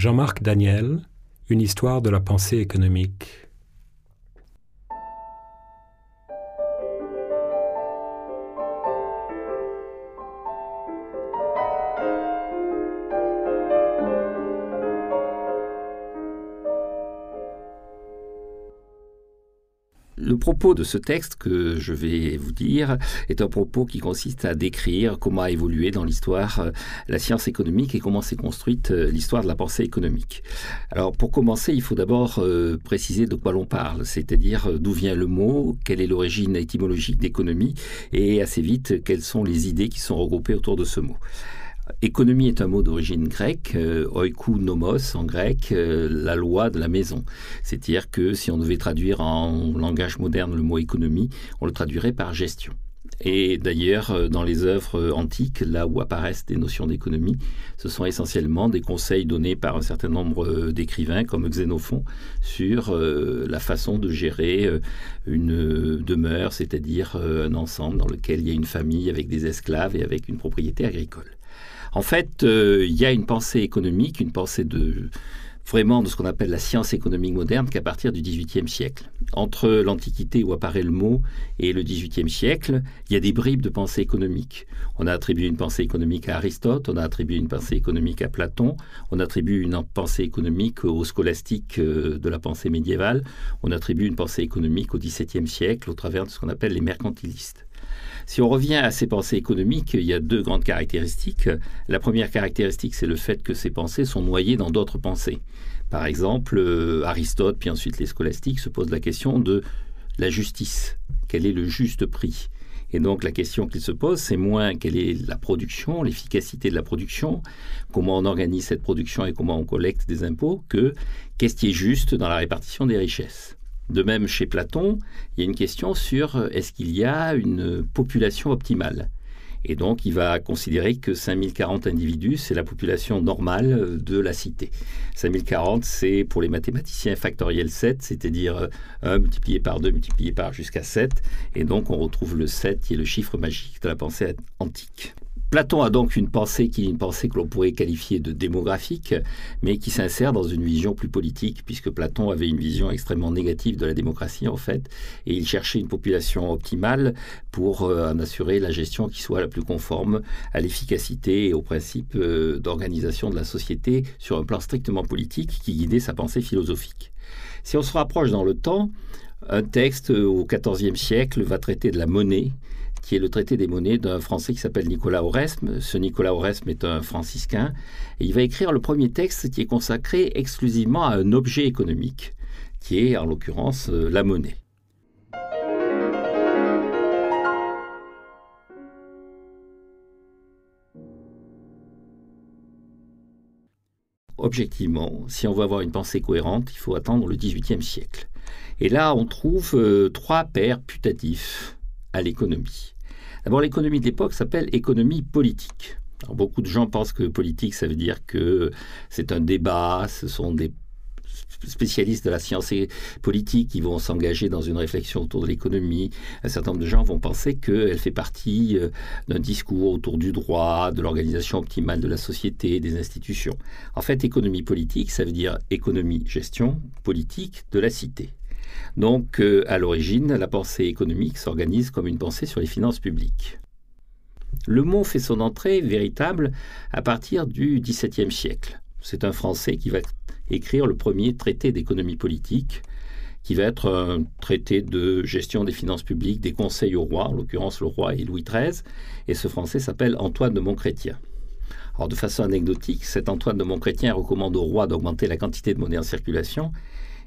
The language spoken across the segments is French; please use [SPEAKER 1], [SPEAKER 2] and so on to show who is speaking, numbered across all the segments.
[SPEAKER 1] Jean-Marc Daniel, Une histoire de la pensée économique.
[SPEAKER 2] Propos de ce texte que je vais vous dire est un propos qui consiste à décrire comment a évolué dans l'histoire euh, la science économique et comment s'est construite euh, l'histoire de la pensée économique. Alors pour commencer, il faut d'abord euh, préciser de quoi l'on parle, c'est-à-dire d'où vient le mot, quelle est l'origine étymologique d'économie et assez vite quelles sont les idées qui sont regroupées autour de ce mot. Économie est un mot d'origine grecque, euh, oikou nomos en grec, euh, la loi de la maison. C'est-à-dire que si on devait traduire en langage moderne le mot économie, on le traduirait par gestion. Et d'ailleurs, euh, dans les œuvres antiques, là où apparaissent des notions d'économie, ce sont essentiellement des conseils donnés par un certain nombre d'écrivains comme Xénophon sur la façon de gérer une demeure, c'est-à-dire un ensemble dans lequel il y a une famille avec des esclaves et avec une propriété agricole. En fait, euh, il y a une pensée économique, une pensée de vraiment de ce qu'on appelle la science économique moderne qu'à partir du XVIIIe siècle. Entre l'Antiquité où apparaît le mot et le XVIIIe siècle, il y a des bribes de pensée économique. On a attribué une pensée économique à Aristote, on a attribué une pensée économique à Platon, on attribue une pensée économique aux scolastiques euh, de la pensée médiévale, on attribue une pensée économique au XVIIe siècle au travers de ce qu'on appelle les mercantilistes. Si on revient à ces pensées économiques, il y a deux grandes caractéristiques. La première caractéristique, c'est le fait que ces pensées sont noyées dans d'autres pensées. Par exemple, euh, Aristote, puis ensuite les scolastiques, se posent la question de la justice. Quel est le juste prix? Et donc la question qu'ils se posent, c'est moins quelle est la production, l'efficacité de la production, comment on organise cette production et comment on collecte des impôts, que qu'est-ce qui est juste dans la répartition des richesses. De même, chez Platon, il y a une question sur euh, est-ce qu'il y a une population optimale? Et donc, il va considérer que 5040 individus, c'est la population normale euh, de la cité. 5040, c'est pour les mathématiciens factoriel 7, c'est-à-dire 1 euh, multiplié par 2 multiplié par jusqu'à 7. Et donc, on retrouve le 7 qui est le chiffre magique de la pensée antique. Platon a donc une pensée qui est une pensée que l'on pourrait qualifier de démographique, mais qui s'insère dans une vision plus politique, puisque Platon avait une vision extrêmement négative de la démocratie en fait, et il cherchait une population optimale pour euh, en assurer la gestion qui soit la plus conforme à l'efficacité et au principe euh, d'organisation de la société sur un plan strictement politique qui guidait sa pensée philosophique. Si on se rapproche dans le temps, un texte au XIVe siècle va traiter de la monnaie qui est le traité des monnaies d'un Français qui s'appelle Nicolas Oresme. Ce Nicolas Oresme est un franciscain et il va écrire le premier texte qui est consacré exclusivement à un objet économique, qui est en l'occurrence euh, la monnaie. Objectivement, si on veut avoir une pensée cohérente, il faut attendre le XVIIIe siècle. Et là, on trouve euh, trois pères putatifs à l'économie. D'abord, l'économie de l'époque s'appelle économie politique. beaucoup de gens pensent que politique, ça veut dire que c'est un débat, ce sont des spécialistes de la science politique qui vont s'engager dans une réflexion autour de l'économie. Un certain nombre de gens vont penser qu'elle fait partie euh, d'un discours autour du droit, de l'organisation optimale de la société, des institutions. En fait, économie politique, ça veut dire économie, gestion politique de la cité. Donc, euh, à l'origine, la pensée économique s'organise comme une pensée sur les finances publiques. Le mot fait son entrée véritable à partir du XVIIe siècle. C'est un Français qui va écrire le premier traité d'économie politique, qui va être un traité de gestion des finances publiques, des conseils au roi, en l'occurrence le roi et Louis XIII, et ce Français s'appelle Antoine de Montchrétien. Alors de façon anecdotique, cet Antoine de Montchrétien recommande au roi d'augmenter la quantité de monnaie en circulation,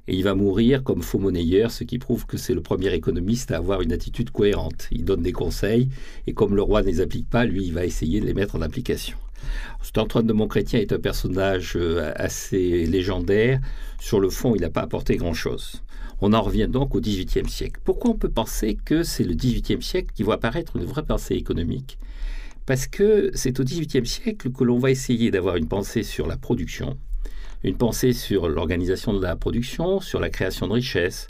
[SPEAKER 2] et il va mourir comme faux monnayeur, ce qui prouve que c'est le premier économiste à avoir une attitude cohérente. Il donne des conseils, et comme le roi ne les applique pas, lui, il va essayer de les mettre en application. Cet Antoine de Montchrétien est un personnage euh, assez légendaire. Sur le fond, il n'a pas apporté grand-chose. On en revient donc au XVIIIe siècle. Pourquoi on peut penser que c'est le XVIIIe siècle qui voit apparaître une vraie pensée économique? Parce que c'est au XVIIIe siècle que l'on va essayer d'avoir une pensée sur la production, une pensée sur l'organisation de la production, sur la création de richesses,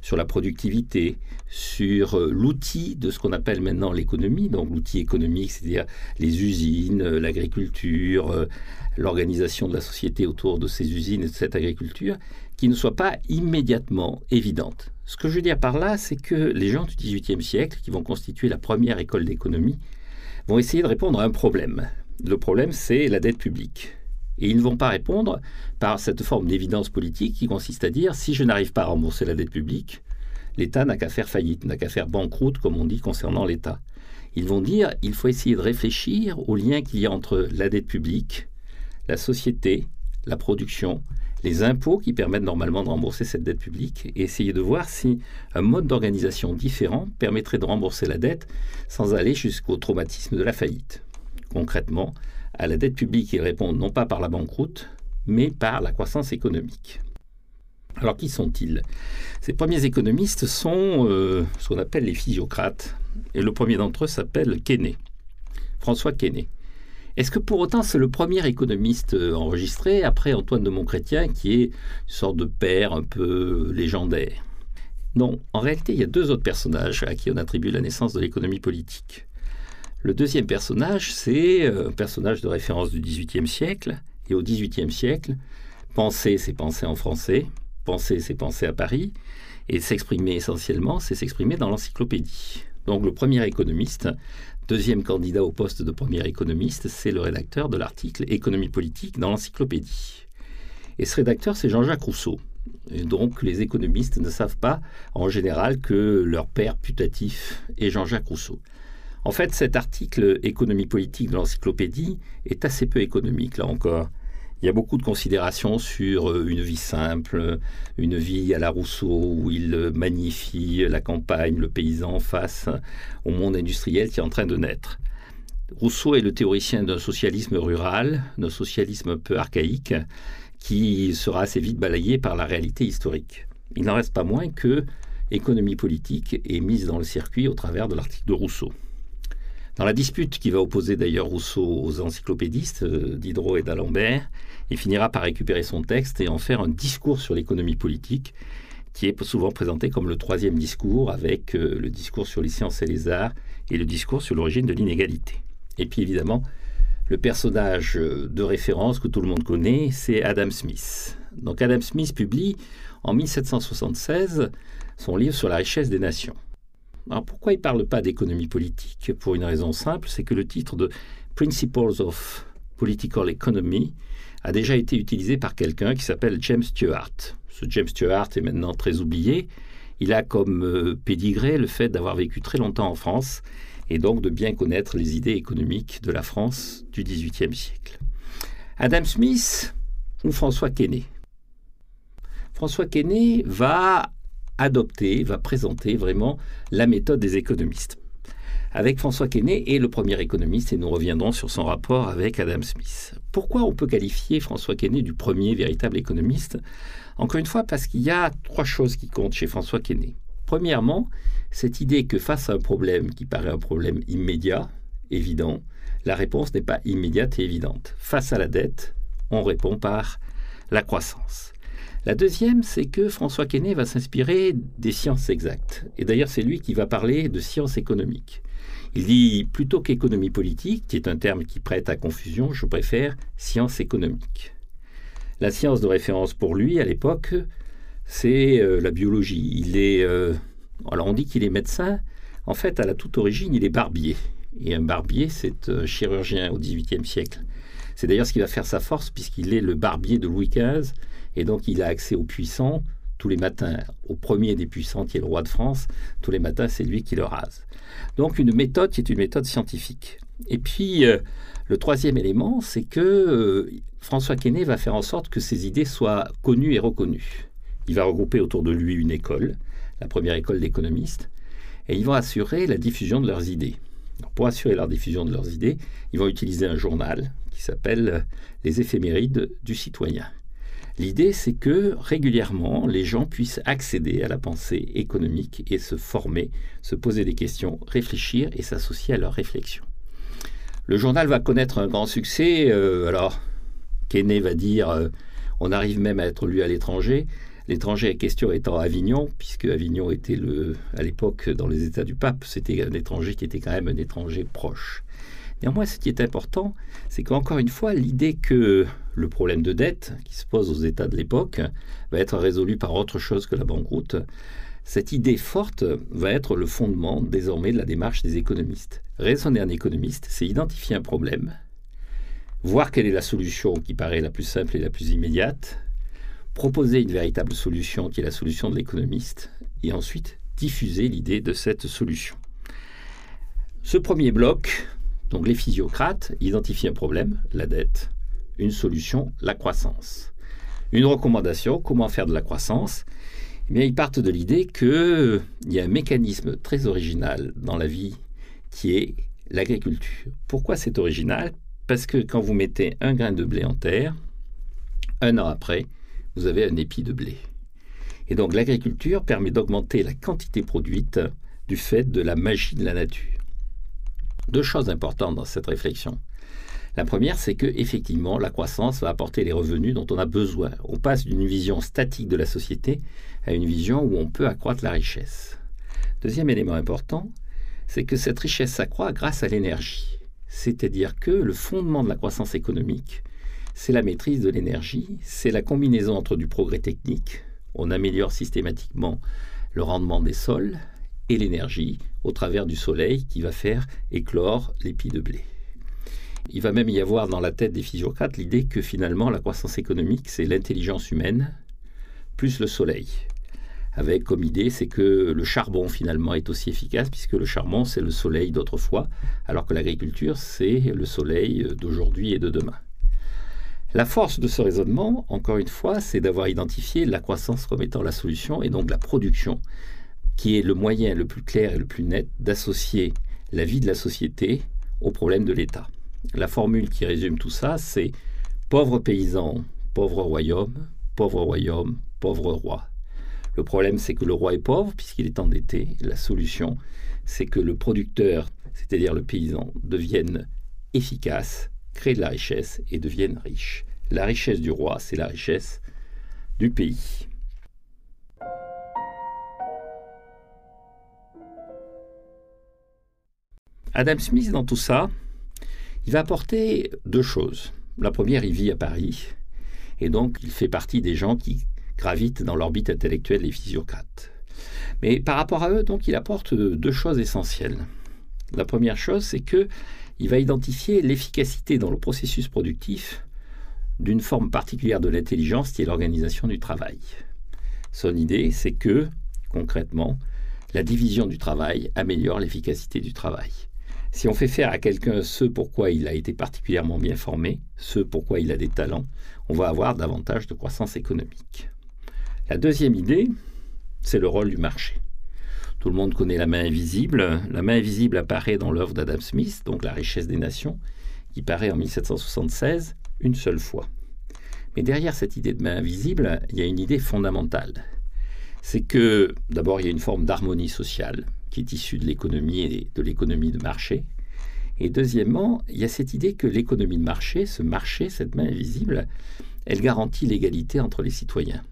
[SPEAKER 2] sur la productivité, sur euh, l'outil de ce qu'on appelle maintenant l'économie, donc l'outil économique, c'est-à-dire les usines, euh, l'agriculture, euh, l'organisation de la société autour de ces usines et de cette agriculture, qui ne soit pas immédiatement évidente. Ce que je veux dire par là, c'est que les gens du XVIIIe siècle, qui vont constituer la première école d'économie, vont essayer de répondre à un problème. Le problème, c'est la dette publique. Et ils ne vont pas répondre par cette forme d'évidence politique qui consiste à dire si je n'arrive pas à rembourser la dette publique, l'État n'a qu'à faire faillite, n'a qu'à faire banqueroute, comme on dit concernant l'État. Ils vont dire il faut essayer de réfléchir au lien qu'il y a entre la dette publique, la société, la production, les impôts qui permettent normalement de rembourser cette dette publique et essayer de voir si un mode d'organisation différent permettrait de rembourser la dette sans aller jusqu'au traumatisme de la faillite. Concrètement, à la dette publique, ils répondent non pas par la banqueroute, mais par la croissance économique. Alors qui sont-ils? Ces premiers économistes sont euh, ce qu'on appelle les physiocrates, et le premier d'entre eux s'appelle Quesnay, François Quesnay. Est-ce que pour autant c'est le premier économiste euh, enregistré après Antoine de Montchrétien qui est une sorte de père un peu légendaire? Non, en réalité il y a deux autres personnages à qui on attribue la naissance de l'économie politique. Le deuxième personnage, c'est euh, un personnage de référence du XVIIIe siècle. Et au XVIIIe siècle, penser, c'est penser en français, penser, c'est penser à Paris, et s'exprimer essentiellement, c'est s'exprimer dans l'encyclopédie. Donc le premier économiste, deuxième candidat au poste de premier économiste, c'est le rédacteur de l'article Économie politique dans l'encyclopédie. Et ce rédacteur, c'est Jean-Jacques Rousseau. Et donc les économistes ne savent pas en général que leur père putatif est Jean-Jacques Rousseau. En fait, cet article économie politique de l'encyclopédie est assez peu économique, là encore. Il y a beaucoup de considérations sur euh, une vie simple, une vie à la Rousseau où il magnifie la campagne, le paysan face au monde industriel qui est en train de naître. Rousseau est le théoricien d'un socialisme rural, d'un socialisme un peu archaïque, qui sera assez vite balayé par la réalité historique. Il n'en reste pas moins que économie politique est mise dans le circuit au travers de l'article de Rousseau. Dans la dispute qui va opposer d'ailleurs Rousseau aux encyclopédistes euh, Diderot et d'Alembert, il finira par récupérer son texte et en faire un discours sur l'économie politique, qui est souvent présenté comme le troisième discours, avec euh, le discours sur les sciences et les arts et le discours sur l'origine de l'inégalité. Et puis évidemment, le personnage euh, de référence que tout le monde connaît, c'est Adam Smith. Donc Adam Smith publie en 1776 son livre sur la richesse des nations. Alors pourquoi il ne parle pas d'économie politique? Pour une raison simple, c'est que le titre de Principles of Political Economy a déjà été utilisé par quelqu'un qui s'appelle James Stewart. Ce James Stewart est maintenant très oublié. Il a comme euh, pédigré le fait d'avoir vécu très longtemps en France et donc de bien connaître les idées économiques de la France du XVIIIe siècle. Adam Smith ou François Quesnay? François Quesnay va adopter, va présenter vraiment la méthode des économistes. Avec François Quesnay et le premier économiste, et nous reviendrons sur son rapport avec Adam Smith. Pourquoi on peut qualifier François Quesnay du premier véritable économiste? Encore une fois, parce qu'il y a trois choses qui comptent chez François Quesnay. Premièrement, cette idée que face à un problème qui paraît un problème immédiat, évident, la réponse n'est pas immédiate et évidente. Face à la dette, on répond par la croissance. La deuxième, c'est que François Quesnay va s'inspirer des sciences exactes. Et d'ailleurs, c'est lui qui va parler de sciences économiques. Il dit plutôt qu'économie politique, qui est un terme qui prête à confusion, je préfère science économique. La science de référence pour lui à l'époque, c'est euh, la biologie. Il est, euh, alors on dit qu'il est médecin. En fait, à la toute origine, il est barbier. Et un barbier, c'est un chirurgien au XVIIIe siècle. C'est d'ailleurs ce qui va faire sa force, puisqu'il est le barbier de Louis XV et donc, il a accès aux puissants tous les matins. Au premier des puissants, qui est le roi de France, tous les matins, c'est lui qui le rase. Donc, une méthode qui est une méthode scientifique. Et puis, euh, le troisième élément, c'est que euh, François Quesnay va faire en sorte que ses idées soient connues et reconnues. Il va regrouper autour de lui une école, la première école d'économistes, et ils vont assurer la diffusion de leurs idées. pour assurer la diffusion de leurs idées, ils vont utiliser un journal qui s'appelle Les éphémérides du citoyen. L'idée, c'est que régulièrement, les gens puissent accéder à la pensée économique et se former, se poser des questions, réfléchir et s'associer à leurs réflexions. Le journal va connaître un grand succès. Euh, alors, Kenney va dire euh, on arrive même à être lu à l'étranger. L'étranger à question étant Avignon, puisque Avignon était le, à l'époque dans les États du pape, c'était un étranger qui était quand même un étranger proche. Néanmoins, ce qui est important, c'est qu'encore une fois, l'idée que le problème de dette qui se pose aux États de l'époque va être résolu par autre chose que la banqueroute, cette idée forte va être le fondement désormais de la démarche des économistes. Raisonner un économiste, c'est identifier un problème, voir quelle est la solution qui paraît la plus simple et la plus immédiate, proposer une véritable solution qui est la solution de l'économiste, et ensuite diffuser l'idée de cette solution. Ce premier bloc, donc les physiocrates, identifient un problème, la dette, une solution, la croissance. Une recommandation, comment faire de la croissance? Eh bien, Ils partent de l'idée qu'il y a un mécanisme très original dans la vie qui est l'agriculture. Pourquoi c'est original? Parce que quand vous mettez un grain de blé en terre, un an après, vous avez un épi de blé. Et donc l'agriculture permet d'augmenter la quantité produite du fait de la magie de la nature. Deux choses importantes dans cette réflexion. La première, c'est que effectivement, la croissance va apporter les revenus dont on a besoin. On passe d'une vision statique de la société à une vision où on peut accroître la richesse. Deuxième élément important, c'est que cette richesse s'accroît grâce à l'énergie. C'est-à-dire que le fondement de la croissance économique, c'est la maîtrise de l'énergie, c'est la combinaison entre du progrès technique, on améliore systématiquement le rendement des sols, et l'énergie au travers du soleil qui va faire éclore l'épi de blé. Il va même y avoir dans la tête des physiocrates l'idée que finalement la croissance économique, c'est l'intelligence humaine plus le soleil. Avec comme idée, c'est que le charbon finalement est aussi efficace, puisque le charbon, c'est le soleil d'autrefois, alors que l'agriculture, c'est le soleil d'aujourd'hui et de demain. La force de ce raisonnement, encore une fois, c'est d'avoir identifié la croissance comme étant la solution et donc la production, qui est le moyen le plus clair et le plus net d'associer la vie de la société au problème de l'État. La formule qui résume tout ça, c'est pauvre paysan, pauvre royaume, pauvre royaume, pauvre roi. Le problème, c'est que le roi est pauvre puisqu'il est endetté. La solution, c'est que le producteur, c'est-à-dire le paysan, devienne efficace, crée de la richesse et devienne riche. La richesse du roi, c'est la richesse du pays. Adam Smith, dans tout ça, il va apporter deux choses. La première, il vit à Paris, et donc il fait partie des gens qui gravitent dans l'orbite intellectuelle des physiocrates. Mais par rapport à eux, donc, il apporte deux choses essentielles. La première chose, c'est que il va identifier l'efficacité dans le processus productif d'une forme particulière de l'intelligence qui est l'organisation du travail. Son idée, c'est que, concrètement, la division du travail améliore l'efficacité du travail. Si on fait faire à quelqu'un ce pourquoi il a été particulièrement bien formé, ce pourquoi il a des talents, on va avoir davantage de croissance économique. La deuxième idée, c'est le rôle du marché. Tout le monde connaît la main invisible. La main invisible apparaît dans l'œuvre d'Adam Smith, donc La richesse des nations, qui paraît en 1776 une seule fois. Mais derrière cette idée de main invisible, il y a une idée fondamentale. C'est que d'abord, il y a une forme d'harmonie sociale qui est issue de l'économie et de l'économie de marché. Et deuxièmement, il y a cette idée que l'économie de marché, ce marché, cette main invisible, elle garantit l'égalité entre les citoyens.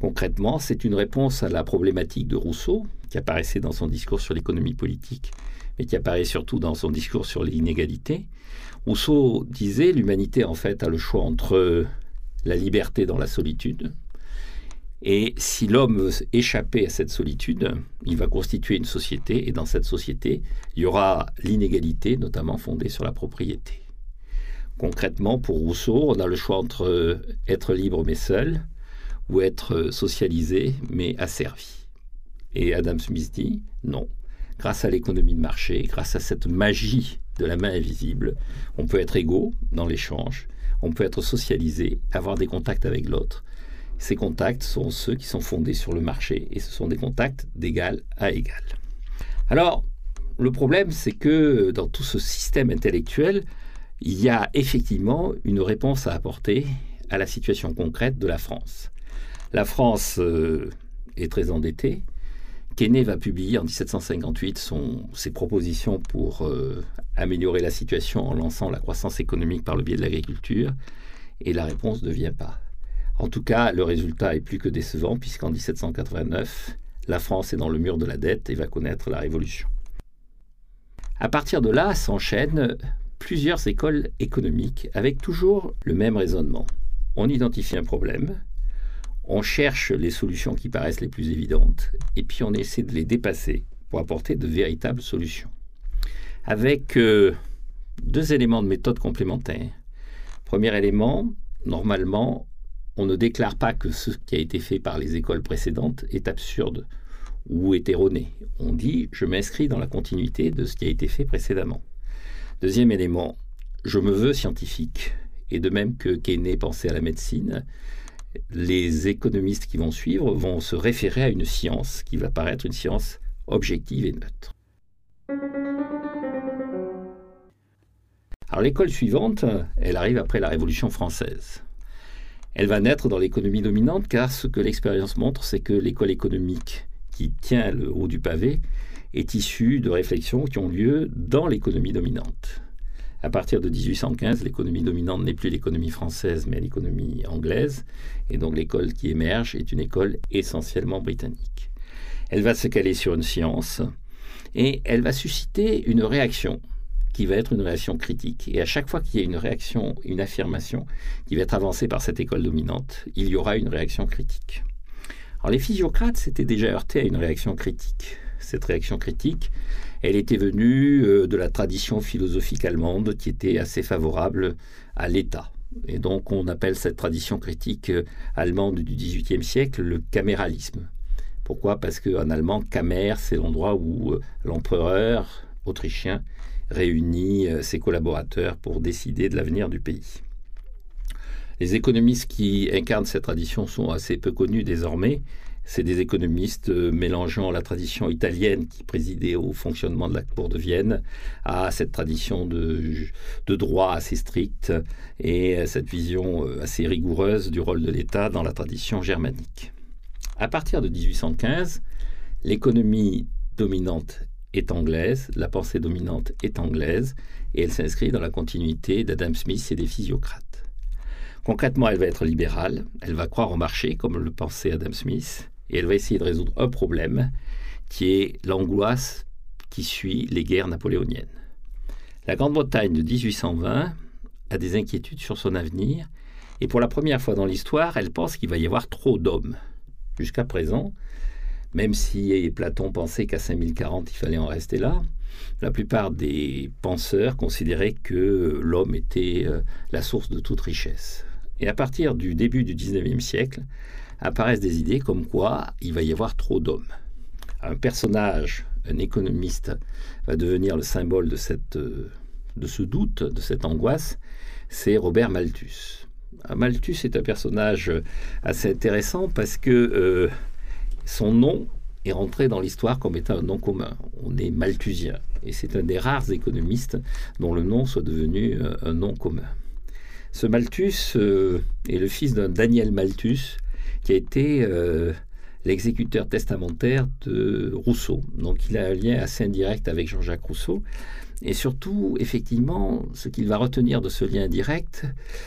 [SPEAKER 2] Concrètement, c'est une réponse à la problématique de Rousseau, qui apparaissait dans son discours sur l'économie politique, mais qui apparaît surtout dans son discours sur l'inégalité. Rousseau disait l'humanité en fait a le choix entre la liberté dans la solitude, et si l'homme veut échapper à cette solitude, il va constituer une société, et dans cette société, il y aura l'inégalité, notamment fondée sur la propriété. Concrètement, pour Rousseau, on a le choix entre être libre mais seul, ou être socialisé mais asservi. Et Adam Smith dit non. Grâce à l'économie de marché, grâce à cette magie de la main invisible, on peut être égaux dans l'échange, on peut être socialisé, avoir des contacts avec l'autre, ces contacts sont ceux qui sont fondés sur le marché et ce sont des contacts d'égal à égal. Alors, le problème, c'est que dans tout ce système intellectuel, il y a effectivement une réponse à apporter à la situation concrète de la France. La France euh, est très endettée. Kenney va publier en 1758 son, ses propositions pour euh, améliorer la situation en lançant la croissance économique par le biais de l'agriculture, et la réponse ne vient pas. En tout cas, le résultat est plus que décevant puisqu'en 1789, la France est dans le mur de la dette et va connaître la Révolution. À partir de là s'enchaînent plusieurs écoles économiques avec toujours le même raisonnement. On identifie un problème, on cherche les solutions qui paraissent les plus évidentes, et puis on essaie de les dépasser pour apporter de véritables solutions. Avec euh, deux éléments de méthode complémentaires. Premier élément, normalement, on ne déclare pas que ce qui a été fait par les écoles précédentes est absurde ou est erroné. On dit je m'inscris dans la continuité de ce qui a été fait précédemment. Deuxième élément, je me veux scientifique. Et de même que Keynes pensait à la médecine, les économistes qui vont suivre vont se référer à une science qui va paraître une science objective et neutre. Alors l'école suivante, elle arrive après la Révolution française. Elle va naître dans l'économie dominante car ce que l'expérience montre, c'est que l'école économique qui tient le haut du pavé est issue de réflexions qui ont lieu dans l'économie dominante. À partir de 1815, l'économie dominante n'est plus l'économie française, mais l'économie anglaise. Et donc l'école qui émerge est une école essentiellement britannique. Elle va se caler sur une science et elle va susciter une réaction qui va être une réaction critique. Et à chaque fois qu'il y a une réaction, une affirmation qui va être avancée par cette école dominante, il y aura une réaction critique. Alors les physiocrates s'étaient déjà heurtés à une réaction critique. Cette réaction critique, elle était venue euh, de la tradition philosophique allemande qui était assez favorable à l'État. Et donc on appelle cette tradition critique euh, allemande du XVIIIe siècle le caméralisme. Pourquoi? Parce qu'en allemand, Kamer, c'est l'endroit où euh, l'empereur autrichien réunit euh, ses collaborateurs pour décider de l'avenir du pays. Les économistes qui incarnent cette tradition sont assez peu connus désormais. C'est des économistes euh, mélangeant la tradition italienne qui présidait au fonctionnement de la Cour de Vienne à cette tradition de, droit assez stricte et cette vision euh, assez rigoureuse du rôle de l'État dans la tradition germanique. À partir de 1815, l'économie dominante est anglaise, la pensée dominante est anglaise, et elle s'inscrit dans la continuité d'Adam Smith et des physiocrates. Concrètement, elle va être libérale, elle va croire au marché, comme le pensait Adam Smith, et elle va essayer de résoudre un problème qui est l'angoisse qui suit les guerres napoléoniennes. La Grande-Bretagne de 1820 a des inquiétudes sur son avenir, et pour la première fois dans l'histoire, elle pense qu'il va y avoir trop d'hommes. Jusqu'à présent, même si Platon pensait qu'à 5040 il fallait en rester là, la plupart des penseurs considéraient que l'homme était euh, la source de toute richesse. Et à partir du début du 19e siècle, apparaissent des idées comme quoi il va y avoir trop d'hommes. Un personnage, un économiste, va devenir le symbole de, cette, euh, ce doute, de cette angoisse, c'est Robert Malthus. Malthus est un personnage assez intéressant parce que euh, son nom est rentré dans l'histoire comme étant un nom commun. On est malthusien. Et c'est un des rares économistes dont le nom soit devenu euh, un nom commun. Ce Malthus euh, est le fils d'un Daniel Malthus, qui a été euh, l'exécuteur testamentaire de Rousseau. Donc il a un lien assez indirect avec Jean-Jacques Rousseau. Et surtout, effectivement, ce qu'il va retenir de ce lien direct,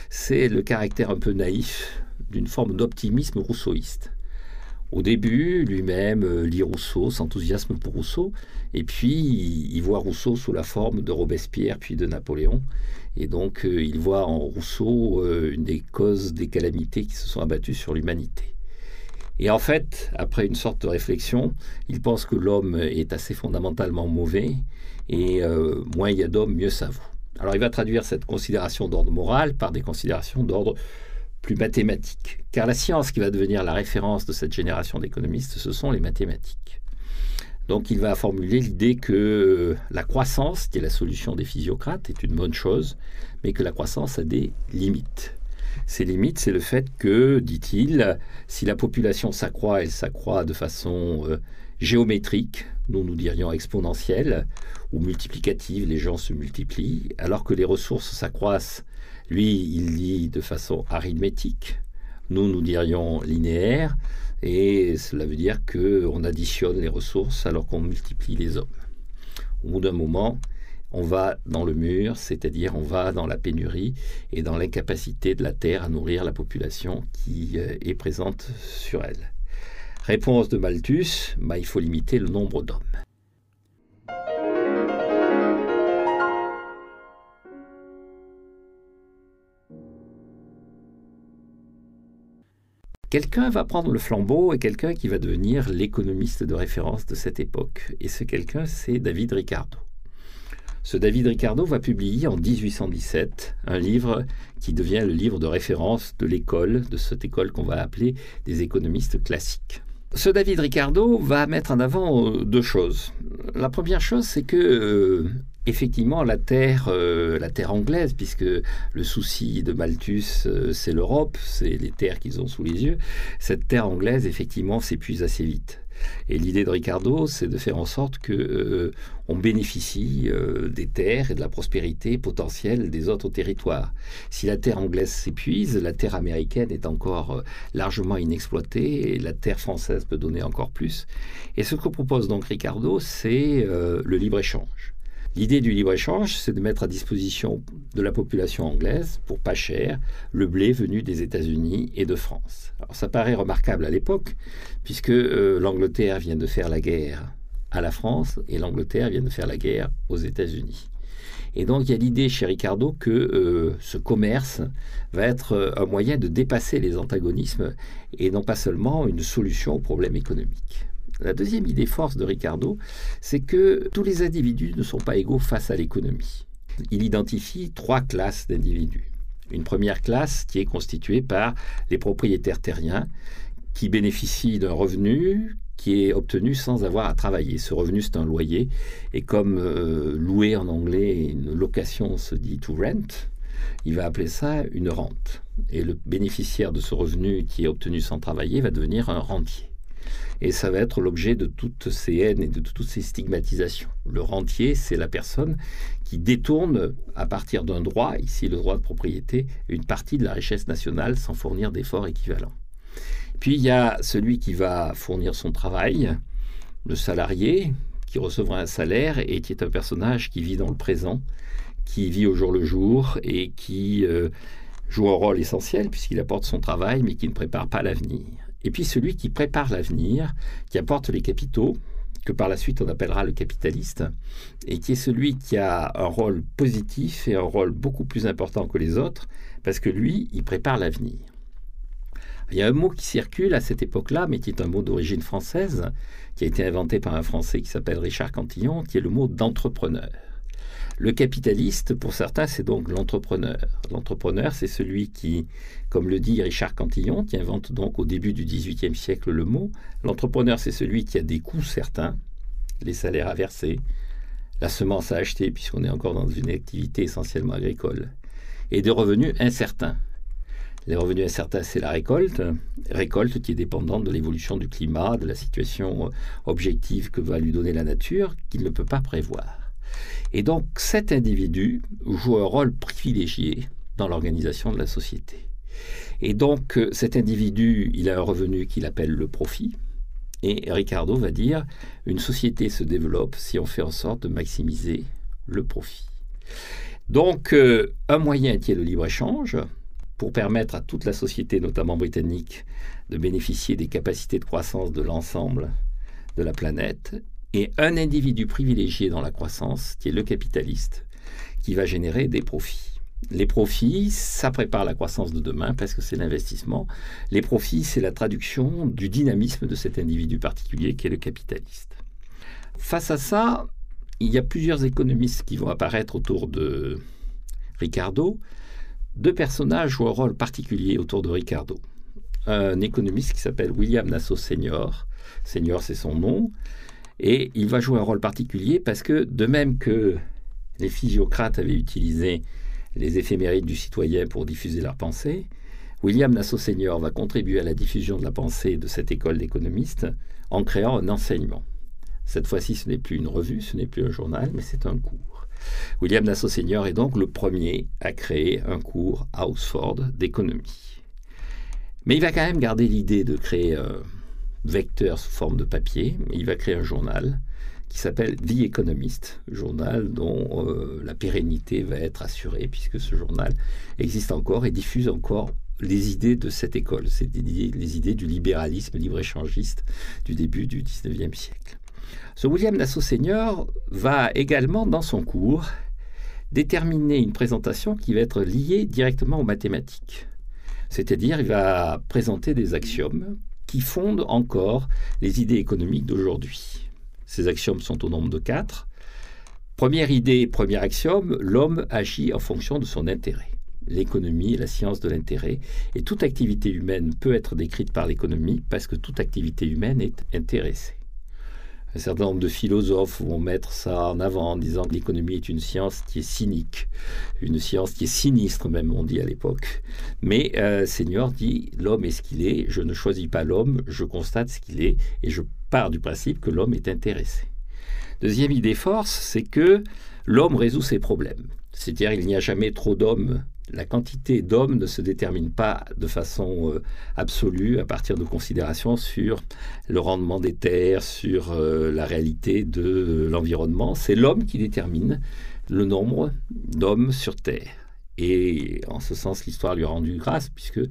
[SPEAKER 2] c'est le caractère un peu naïf d'une forme d'optimisme rousseauiste. Au début, lui-même euh, lit Rousseau, s'enthousiasme pour Rousseau, et puis il voit Rousseau sous la forme de Robespierre puis de Napoléon. Et donc euh, il voit en Rousseau euh, une des causes des calamités qui se sont abattues sur l'humanité. Et en fait, après une sorte de réflexion, il pense que l'homme est assez fondamentalement mauvais, et moins il y a d'hommes, mieux ça vaut. Alors il va traduire cette considération d'ordre moral par des considérations d'ordre plus mathématique. Car la science qui va devenir la référence de cette génération d'économistes, ce sont les mathématiques. Donc il va formuler l'idée que euh, la croissance, qui est la solution des physiocrates, est une bonne chose, mais que la croissance a des limites. Ces limites, c'est le fait que, dit-il, si la population s'accroît, elle s'accroît de façon euh, géométrique, nous nous dirions exponentielle ou multiplicative, les gens se multiplient, alors que les ressources s'accroissent lui, il lit de façon arithmétique. Nous, nous dirions linéaire. Et cela veut dire qu'on additionne les ressources alors qu'on multiplie les hommes. Au bout d'un moment, on va dans le mur, c'est-à-dire on va dans la pénurie et dans l'incapacité de la Terre à nourrir la population qui euh, est présente sur elle. Réponse de Malthus, bah, il faut limiter le nombre d'hommes. Quelqu'un va prendre le flambeau et quelqu'un qui va devenir l'économiste de référence de cette époque. Et ce quelqu'un, c'est David Ricardo. Ce David Ricardo va publier en 1817 un livre qui devient le livre de référence de l'école, de cette école qu'on va appeler des économistes classiques. Ce David Ricardo va mettre en avant euh, deux choses. La première chose, c'est que euh, effectivement la terre, euh, la terre anglaise, puisque le souci de Malthus, c'est l'Europe, c'est les terres qu'ils ont sous les yeux. Cette terre anglaise, effectivement, s'épuise assez vite. Et l'idée de Ricardo, c'est de faire en sorte que euh, on bénéficie euh, des terres et de la prospérité potentielle des autres territoires. Si la terre anglaise s'épuise, la terre américaine est encore euh, largement inexploitée et la terre française peut donner encore plus. Et ce que propose donc Ricardo, c'est le libre-échange. L'idée du libre-échange, c'est de mettre à disposition de la population anglaise, pour pas cher, le blé venu des États-Unis et de France. Alors ça paraît remarquable à l'époque, puisque euh, l'Angleterre vient de faire la guerre à la France et l'Angleterre vient de faire la guerre aux États-Unis. Et donc il y a l'idée chez Ricardo que euh, ce commerce va être euh, un moyen de dépasser les antagonismes et non pas seulement une solution aux problèmes économiques. La deuxième idée force de Ricardo, c'est que tous les individus ne sont pas égaux face à l'économie. Il identifie trois classes d'individus. Une première classe qui est constituée par les propriétaires terriens qui bénéficient d'un revenu qui est obtenu sans avoir à travailler. Ce revenu, c'est un loyer. Et comme euh, louer en anglais, une location se dit to rent, il va appeler ça une rente. Et le bénéficiaire de ce revenu qui est obtenu sans travailler va devenir un rentier. Et ça va être l'objet de toutes ces haines et de toutes ces stigmatisations. Le rentier, c'est la personne qui détourne, à partir d'un droit, ici le droit de propriété, une partie de la richesse nationale sans fournir d'efforts équivalents. Puis il y a celui qui va fournir son travail, le salarié, qui recevra un salaire et qui est un personnage qui vit dans le présent, qui vit au jour le jour et qui euh, joue un rôle essentiel puisqu'il apporte son travail mais qui ne prépare pas l'avenir et puis celui qui prépare l'avenir, qui apporte les capitaux, que par la suite on appellera le capitaliste, et qui est celui qui a un rôle positif et un rôle beaucoup plus important que les autres, parce que lui, il prépare l'avenir. Il y a un mot qui circule à cette époque-là, mais qui est un mot d'origine française, qui a été inventé par un Français qui s'appelle Richard Cantillon, qui est le mot d'entrepreneur. Le capitaliste, pour certains, c'est donc l'entrepreneur. L'entrepreneur, c'est celui qui, comme le dit Richard Cantillon, qui invente donc au début du XVIIIe siècle le mot, l'entrepreneur, c'est celui qui a des coûts certains, les salaires à verser, la semence à acheter, puisqu'on est encore dans une activité essentiellement agricole, et des revenus incertains. Les revenus incertains, c'est la récolte, récolte qui est dépendante de l'évolution du climat, de la situation objective que va lui donner la nature, qu'il ne peut pas prévoir. Et donc cet individu joue un rôle privilégié dans l'organisation de la société. Et donc euh, cet individu, il a un revenu qu'il appelle le profit. Et Ricardo va dire, une société se développe si on fait en sorte de maximiser le profit. Donc euh, un moyen qui est le libre-échange, pour permettre à toute la société, notamment britannique, de bénéficier des capacités de croissance de l'ensemble de la planète, un individu privilégié dans la croissance, qui est le capitaliste, qui va générer des profits. Les profits, ça prépare la croissance de demain parce que c'est l'investissement. Les profits, c'est la traduction du dynamisme de cet individu particulier qui est le capitaliste. Face à ça, il y a plusieurs économistes qui vont apparaître autour de Ricardo. Deux personnages jouent un rôle particulier autour de Ricardo. Un économiste qui s'appelle William Nassau Senior. Senior, c'est son nom. Et il va jouer un rôle particulier parce que, de même que les physiocrates avaient utilisé les éphémérides du citoyen pour diffuser leur pensée, William Nassau Senior va contribuer à la diffusion de la pensée de cette école d'économistes en créant un enseignement. Cette fois-ci, ce n'est plus une revue, ce n'est plus un journal, mais c'est un cours. William Nassau Senior est donc le premier à créer un cours à Oxford d'économie. Mais il va quand même garder l'idée de créer un vecteur sous forme de papier. Il va créer un journal qui s'appelle The Economist, journal dont euh, la pérennité va être assurée puisque ce journal existe encore et diffuse encore les idées de cette école, c'est les idées du libéralisme libre-échangiste du début du XIXe siècle. Ce William Nassau Senior va également, dans son cours, déterminer une présentation qui va être liée directement aux mathématiques. C'est-à-dire, il va présenter des axiomes qui fondent encore les idées économiques d'aujourd'hui. Ces axiomes sont au nombre de quatre. Première idée, premier axiome, l'homme agit en fonction de son intérêt. L'économie est la science de l'intérêt. Et toute activité humaine peut être décrite par l'économie parce que toute activité humaine est intéressée. Un certain nombre de philosophes vont mettre ça en avant en disant que l'économie est une science qui est cynique, une science qui est sinistre même, on dit à l'époque. Mais euh, Seigneur dit, l'homme est ce qu'il est, je ne choisis pas l'homme, je constate ce qu'il est, et je pars du principe que l'homme est intéressé. Deuxième idée force, c'est que l'homme résout ses problèmes. C'est-à-dire il n'y a jamais trop d'hommes la quantité d'hommes ne se détermine pas de façon euh, absolue à partir de considérations sur le rendement des terres, sur euh, la réalité de l'environnement. C'est l'homme qui détermine le nombre d'hommes sur Terre. Et en ce sens, l'histoire lui a rendu grâce, puisque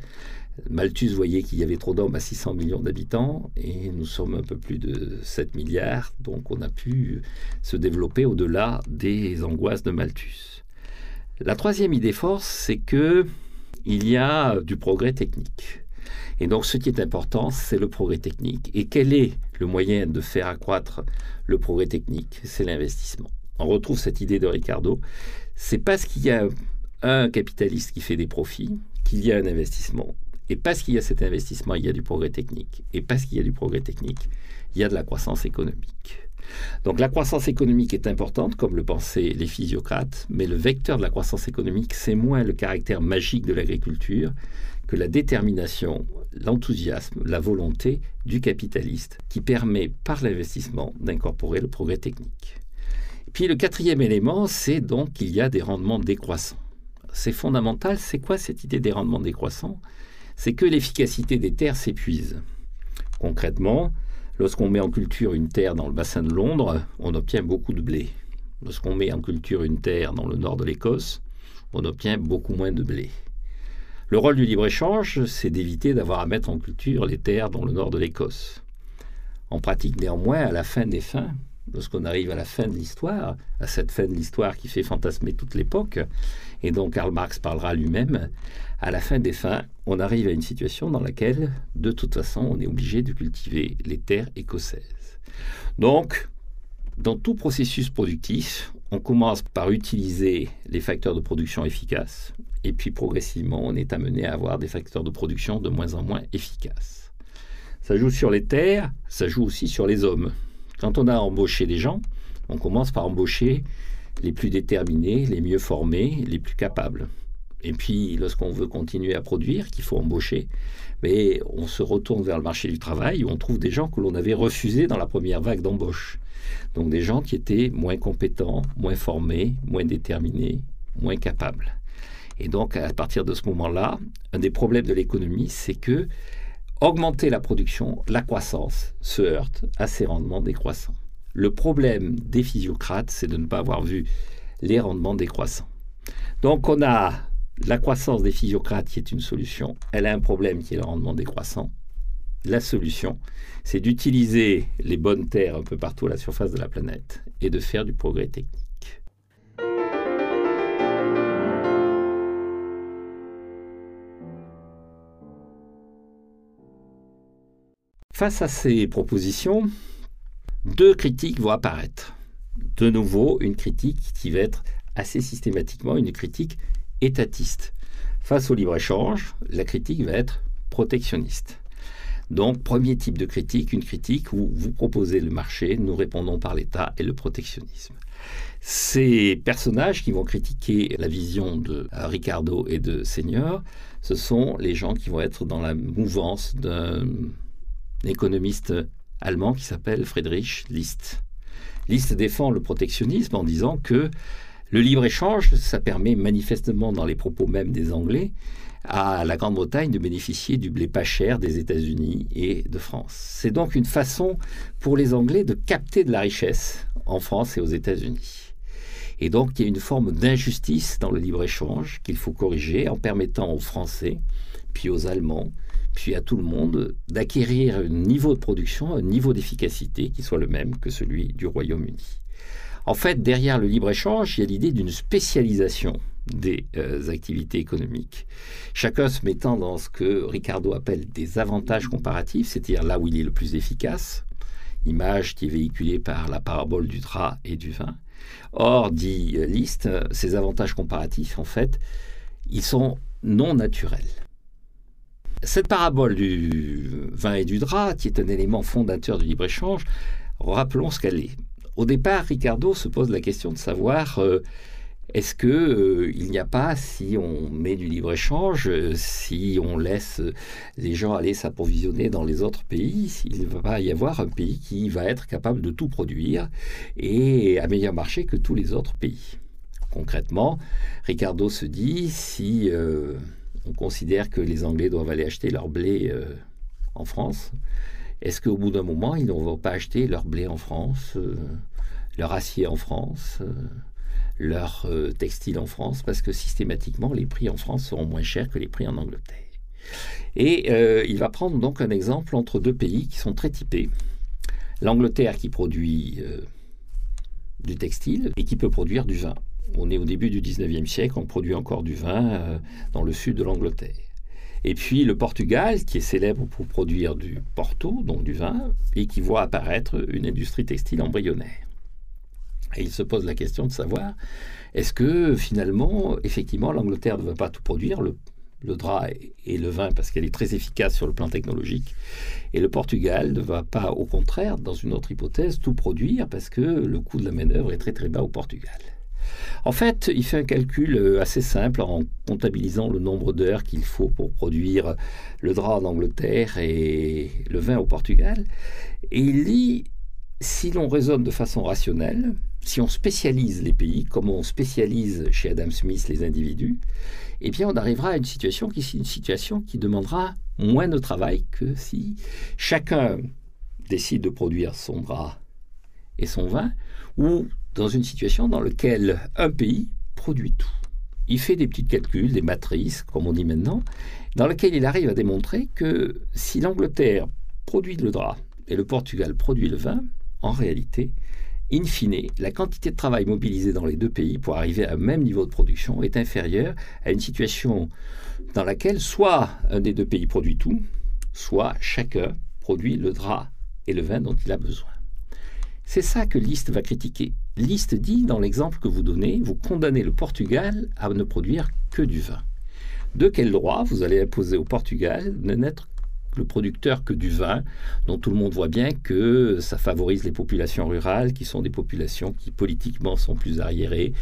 [SPEAKER 2] Malthus voyait qu'il y avait trop d'hommes à 600 millions d'habitants, et nous sommes un peu plus de 7 milliards, donc on a pu se développer au-delà des angoisses de Malthus. La troisième idée force, c'est que il y a du progrès technique. Et donc, ce qui est important, c'est le progrès technique. Et quel est le moyen de faire accroître le progrès technique? C'est l'investissement. On retrouve cette idée de Ricardo. C'est parce qu'il y a un capitaliste qui fait des profits qu'il y a un investissement. Et parce qu'il y a cet investissement, il y a du progrès technique. Et parce qu'il y a du progrès technique, il y a de la croissance économique. Donc la croissance économique est importante, comme le pensaient les physiocrates, mais le vecteur de la croissance économique, c'est moins le caractère magique de l'agriculture que la détermination, l'enthousiasme, la volonté du capitaliste qui permet par l'investissement d'incorporer le progrès technique. puis le quatrième élément, c'est donc qu'il y a des rendements décroissants. C'est fondamental, c'est quoi cette idée des rendements décroissants? C'est que l'efficacité des terres s'épuise. Concrètement, Lorsqu'on met en culture une terre dans le bassin de Londres, on obtient beaucoup de blé. Lorsqu'on met en culture une terre dans le nord de l'Écosse, on obtient beaucoup moins de blé. Le rôle du libre-échange, c'est d'éviter d'avoir à mettre en culture les terres dans le nord de l'Écosse. En pratique, néanmoins, à la fin des fins, lorsqu'on arrive à la fin de l'histoire, à cette fin de l'histoire qui fait fantasmer toute l'époque, et dont Karl Marx parlera lui-même, à la fin des fins, on arrive à une situation dans laquelle, de toute façon, on est obligé de cultiver les terres écossaises. Donc, dans tout processus productif, on commence par utiliser les facteurs de production efficaces, et puis progressivement, on est amené à avoir des facteurs de production de moins en moins efficaces. Ça joue sur les terres, ça joue aussi sur les hommes. Quand on a embauché des gens, on commence par embaucher les plus déterminés, les mieux formés, les plus capables. Et puis, lorsqu'on veut continuer à produire, qu'il faut embaucher, mais on se retourne vers le marché du travail où on trouve des gens que l'on avait refusés dans la première vague d'embauche. Donc des gens qui étaient moins compétents, moins formés, moins déterminés, moins capables. Et donc, à partir de ce moment-là, un des problèmes de l'économie, c'est que augmenter la production, la croissance, se heurte à ces rendements décroissants. Le problème des physiocrates, c'est de ne pas avoir vu les rendements décroissants. Donc on a la croissance des physiocrates est une solution. Elle a un problème qui est le rendement décroissant. La solution, c'est d'utiliser les bonnes terres un peu partout à la surface de la planète et de faire du progrès technique. Face à ces propositions, deux critiques vont apparaître. De nouveau, une critique qui va être assez systématiquement une critique étatiste. Face au libre-échange, la critique va être protectionniste. Donc, premier type de critique, une critique où vous proposez le marché, nous répondons par l'État et le protectionnisme. Ces personnages qui vont critiquer la vision de Ricardo et de Seigneur, ce sont les gens qui vont être dans la mouvance d'un économiste allemand qui s'appelle Friedrich List. List défend le protectionnisme en disant que le libre-échange, ça permet manifestement dans les propos même des Anglais à la Grande-Bretagne de bénéficier du blé pas cher des États-Unis et de France. C'est donc une façon pour les Anglais de capter de la richesse en France et aux États-Unis. Et donc il y a une forme d'injustice dans le libre-échange qu'il faut corriger en permettant aux Français, puis aux Allemands, puis à tout le monde d'acquérir un niveau de production, un niveau d'efficacité qui soit le même que celui du Royaume-Uni. En fait, derrière le libre-échange, il y a l'idée d'une spécialisation des euh, activités économiques. Chacun se mettant dans ce que Ricardo appelle des avantages comparatifs, c'est-à-dire là où il est le plus efficace, image qui est véhiculée par la parabole du drap et du vin. Or, dit Liszt, ces avantages comparatifs, en fait, ils sont non naturels. Cette parabole du vin et du drap, qui est un élément fondateur du libre-échange, rappelons ce qu'elle est. Au départ, Ricardo se pose la question de savoir euh, est-ce que euh, il n'y a pas, si on met du libre-échange, euh, si on laisse les gens aller s'approvisionner dans les autres pays, il va y avoir un pays qui va être capable de tout produire et à meilleur marché que tous les autres pays. Concrètement, Ricardo se dit si on considère que les Anglais doivent aller acheter leur blé en France, est-ce qu'au bout d'un moment, ils ne vont pas acheter leur blé en France, euh, leur acier en France, euh, leur euh, textile en France, parce que systématiquement, les prix en France seront moins chers que les prix en Angleterre. Et il va prendre donc un exemple entre deux pays qui sont très typés. L'Angleterre qui produit du textile et qui peut produire du vin. On est au début du 19e siècle, on produit encore du vin dans le sud de l'Angleterre. Et puis le Portugal, qui est célèbre pour produire du Porto, donc du vin, et qui voit apparaître une industrie textile embryonnaire. Et il se pose la question de savoir, est-ce que finalement, effectivement, l'Angleterre ne va pas tout produire, le, drap et, le vin, parce qu'elle est très efficace sur le plan technologique, et le Portugal ne va pas, au contraire, dans une autre hypothèse, tout produire, parce que le coût de la main-d'œuvre est très très bas au Portugal? En fait, il fait un calcul euh, assez simple en comptabilisant le nombre d'heures qu'il faut pour produire le drap en Angleterre et le vin au Portugal. Et il dit, si l'on raisonne de façon rationnelle, si on spécialise les pays, comme on spécialise chez Adam Smith les individus, eh bien on arrivera à une situation qui une situation qui demandera moins de travail que si chacun décide de produire son drap et son vin, ou dans une situation dans laquelle un pays produit tout. Il fait des petits calculs, des matrices, comme on dit maintenant, dans lesquelles il arrive à démontrer que si l'Angleterre produit le drap et le Portugal produit le vin, en réalité, in fine, la quantité de travail mobilisée dans les deux pays pour arriver à un même niveau de production est inférieure à une situation dans laquelle soit un des deux pays produit tout, soit chacun produit le drap et le vin dont il a besoin. C'est ça que Liszt va critiquer. Liszt dit, dans l'exemple que vous donnez, vous condamnez le Portugal à ne produire que du vin. De quel droit vous allez imposer au Portugal de n'être le producteur que du vin, dont tout le monde voit bien que ça favorise les populations rurales, qui sont des populations qui politiquement sont plus arriérées?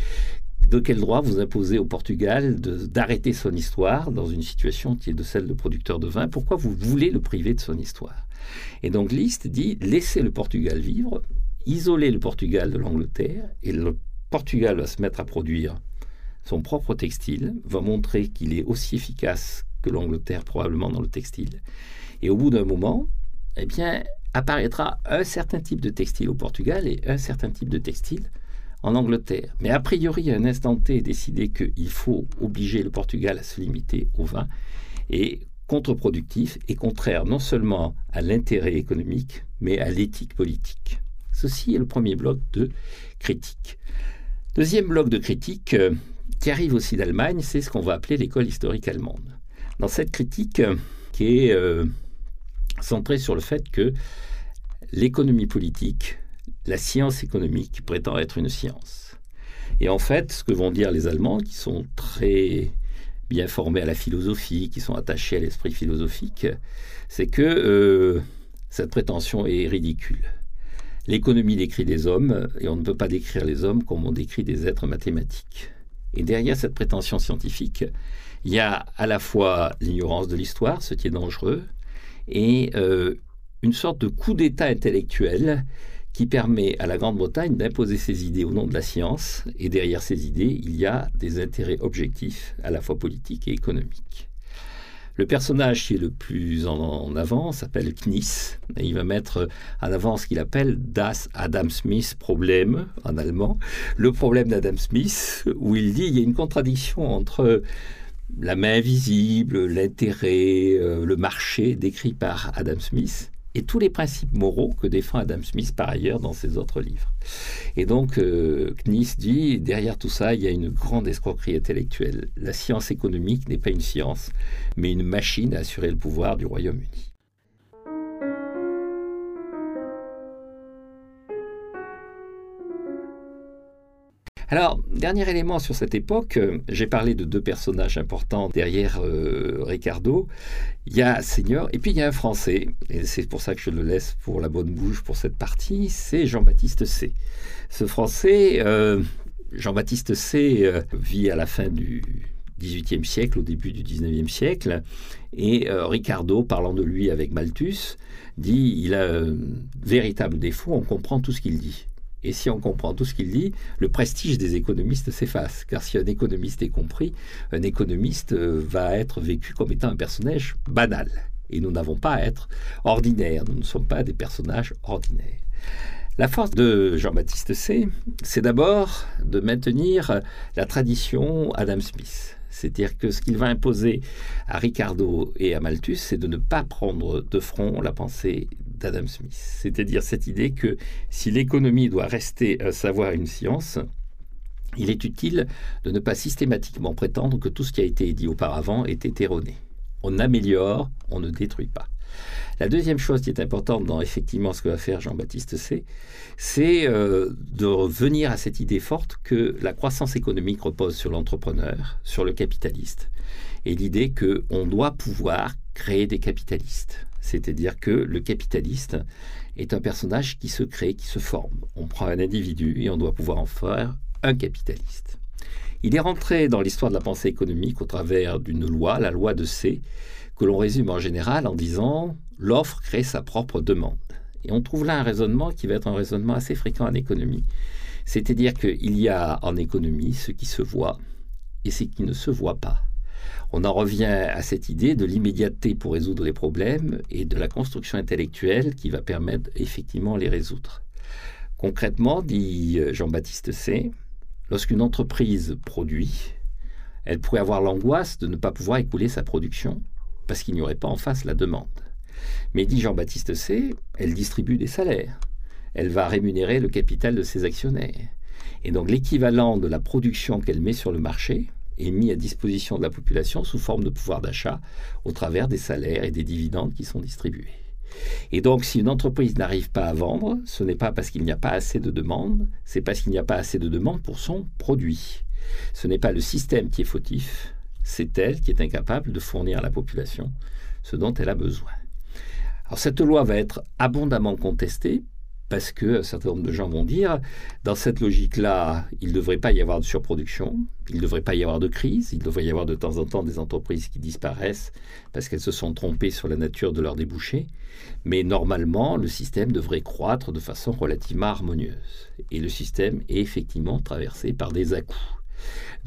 [SPEAKER 2] De quel droit vous imposez au Portugal d'arrêter son histoire dans une situation qui est de celle de producteur de vin? Pourquoi vous voulez le priver de son histoire? Et donc Liszt dit laissez le Portugal vivre, isoler le Portugal de l'Angleterre et le Portugal va se mettre à produire son propre textile, va montrer qu'il est aussi efficace que l'Angleterre probablement dans le textile. Et au bout d'un moment, eh bien, apparaîtra un certain type de textile au Portugal et un certain type de textile en Angleterre. Mais a priori, à un instant T, décidé qu'il faut obliger le Portugal à se limiter au vin est contre-productif et contraire non seulement à l'intérêt économique, mais à l'éthique politique. Ceci est le premier bloc de critique. Deuxième bloc de critique euh, qui arrive aussi d'Allemagne, c'est ce qu'on va appeler l'école historique allemande. Dans cette critique euh, qui est euh, centrée sur le fait que l'économie politique, la science économique prétend être une science. Et en fait, ce que vont dire les Allemands, qui sont très bien formés à la philosophie, qui sont attachés à l'esprit philosophique, c'est que cette prétention est ridicule. L'économie décrit des hommes, et on ne peut pas décrire les hommes comme on décrit des êtres mathématiques. Et derrière cette prétention scientifique, il y a à la fois l'ignorance de l'histoire, ce qui est dangereux, et euh, une sorte de coup d'État intellectuel qui permet à la Grande-Bretagne d'imposer ses idées au nom de la science, et derrière ces idées, il y a des intérêts objectifs, à la fois politiques et économiques. Le personnage qui est le plus en avant s'appelle Kniss, et il va mettre en avant ce qu'il appelle Das Adam Smith Problem en allemand, le problème d'Adam Smith, où il dit il y a une contradiction entre la main invisible, l'intérêt, euh, le marché décrit par Adam Smith, et tous les principes moraux que défend Adam Smith par ailleurs dans ses autres livres. Et donc, euh, Kniss dit, derrière tout ça, il y a une grande escroquerie intellectuelle. La science économique n'est pas une science, mais une machine à assurer le pouvoir du Royaume-Uni. Alors, dernier élément sur cette époque, euh, j'ai parlé de deux personnages importants derrière euh, Ricardo. Il y a Seigneur et puis il y a un Français, et c'est pour ça que je le laisse pour la bonne bouche pour cette partie, c'est Jean-Baptiste C. Ce Français, euh, Jean-Baptiste C vit à la fin du XVIIIe siècle, au début du XIXe siècle, et Ricardo, parlant de lui avec Malthus, dit il a un véritable défaut, on comprend tout ce qu'il dit. Et si on comprend tout ce qu'il dit, le prestige des économistes s'efface. Car si un économiste est compris, un économiste euh, va être vécu comme étant un personnage banal. Et nous n'avons pas à être ordinaires. Nous ne sommes pas des personnages ordinaires. La force de Jean-Baptiste C, c'est d'abord de maintenir la tradition Adam Smith. C'est-à-dire que ce qu'il va imposer à Ricardo et à Malthus, c'est de ne pas prendre de front la pensée d'Adam Smith. C'est-à-dire cette idée que si l'économie doit rester un savoir, une science, il est utile de ne pas systématiquement prétendre que tout ce qui a été dit auparavant était erroné. On améliore, on ne détruit pas. La deuxième chose qui est importante dans effectivement ce que va faire Jean-Baptiste C, c'est euh, de revenir à cette idée forte que la croissance économique repose sur l'entrepreneur, sur le capitaliste, et l'idée qu'on doit pouvoir créer des capitalistes. C'est-à-dire que le capitaliste est un personnage qui se crée, qui se forme. On prend un individu et on doit pouvoir en faire un capitaliste. Il est rentré dans l'histoire de la pensée économique au travers d'une loi, la loi de C, que l'on résume en général en disant l'offre crée sa propre demande. Et on trouve là un raisonnement qui va être un raisonnement assez fréquent en économie. C'est-à-dire qu'il y a en économie ce qui se voit et ce qui ne se voit pas. On en revient à cette idée de l'immédiateté pour résoudre les problèmes et de la construction intellectuelle qui va permettre effectivement les résoudre. Concrètement, dit Jean-Baptiste C., lorsqu'une entreprise produit, elle pourrait avoir l'angoisse de ne pas pouvoir écouler sa production parce qu'il n'y aurait pas en face la demande. Mais dit Jean-Baptiste C., elle distribue des salaires. Elle va rémunérer le capital de ses actionnaires. Et donc l'équivalent de la production qu'elle met sur le marché est mis à disposition de la population sous forme de pouvoir d'achat au travers des salaires et des dividendes qui sont distribués. Et donc, si une entreprise n'arrive pas à vendre, ce n'est pas parce qu'il n'y a pas assez de demande, c'est parce qu'il n'y a pas assez de demande pour son produit. Ce n'est pas le système qui est fautif, c'est elle qui est incapable de fournir à la population ce dont elle a besoin. Cette loi va être abondamment contestée parce que un certain nombre de gens vont dire, dans cette logique-là, il ne devrait pas y avoir de surproduction, il ne devrait pas y avoir de crise, il devrait y avoir de temps en temps des entreprises qui disparaissent parce qu'elles se sont trompées sur la nature de leurs débouchés, mais normalement, le système devrait croître de façon relativement harmonieuse. Et le système est effectivement traversé par des à-coups.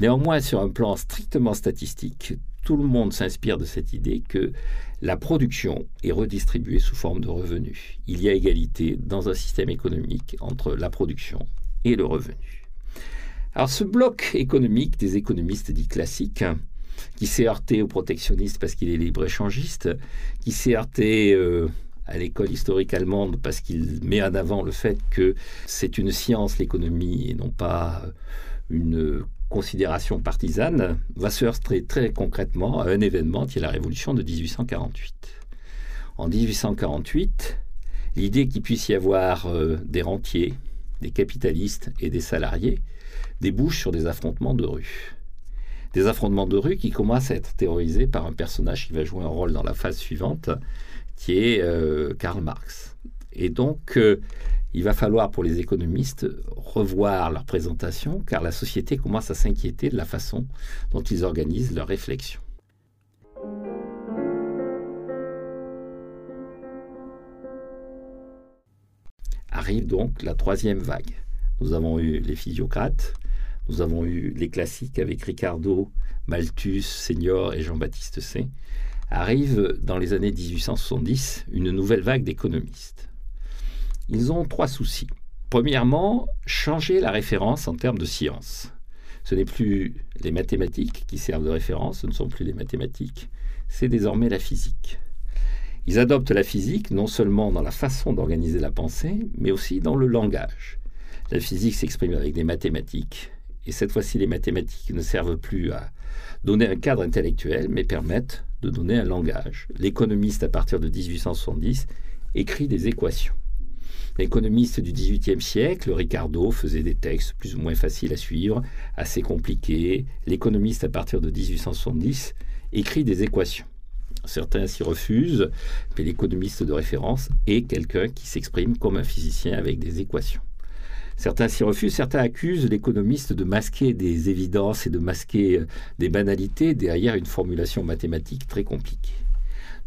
[SPEAKER 2] Néanmoins, sur un plan strictement statistique, tout le monde s'inspire de cette idée que la production est redistribuée sous forme de revenus. Il y a égalité dans un système économique entre la production et le revenu. Alors ce bloc économique des économistes dits classiques, qui s'est heurté aux protectionnistes parce qu'il est libre-échangiste, qui s'est heurté euh, à l'école historique allemande parce qu'il met en avant le fait que c'est une science, l'économie, et non pas une considération partisane va se heurter très concrètement à un événement qui est la révolution de 1848. En 1848, l'idée qu'il puisse y avoir euh, des rentiers, des capitalistes et des salariés débouche sur des affrontements de rue. Des affrontements de rue qui commencent à être terrorisés par un personnage qui va jouer un rôle dans la phase suivante, qui est euh, Karl Marx. Et donc, euh, il va falloir pour les économistes revoir leur présentation car la société commence à s'inquiéter de la façon dont ils organisent leurs réflexions. Arrive donc la troisième vague. Nous avons eu les physiocrates, nous avons eu les classiques avec Ricardo, Malthus, Senior et Jean-Baptiste C. arrive dans les années 1870 une nouvelle vague d'économistes. Ils ont trois soucis. Premièrement, changer la référence en termes de science. Ce n'est plus les mathématiques qui servent de référence, ce ne sont plus les mathématiques, c'est désormais la physique. Ils adoptent la physique non seulement dans la façon d'organiser la pensée, mais aussi dans le langage. La physique s'exprime avec des mathématiques, et cette fois-ci les mathématiques ne servent plus à donner un cadre intellectuel, mais permettent de donner un langage. L'économiste, à partir de 1870, écrit des équations. L'économiste du XVIIIe siècle, Ricardo, faisait des textes plus ou moins faciles à suivre, assez compliqués. L'économiste, à partir de 1870, écrit des équations. Certains s'y refusent, mais l'économiste de référence est quelqu'un qui s'exprime comme un physicien avec des équations. Certains s'y refusent, certains accusent l'économiste de masquer des évidences et de masquer euh, des banalités derrière une formulation mathématique très compliquée.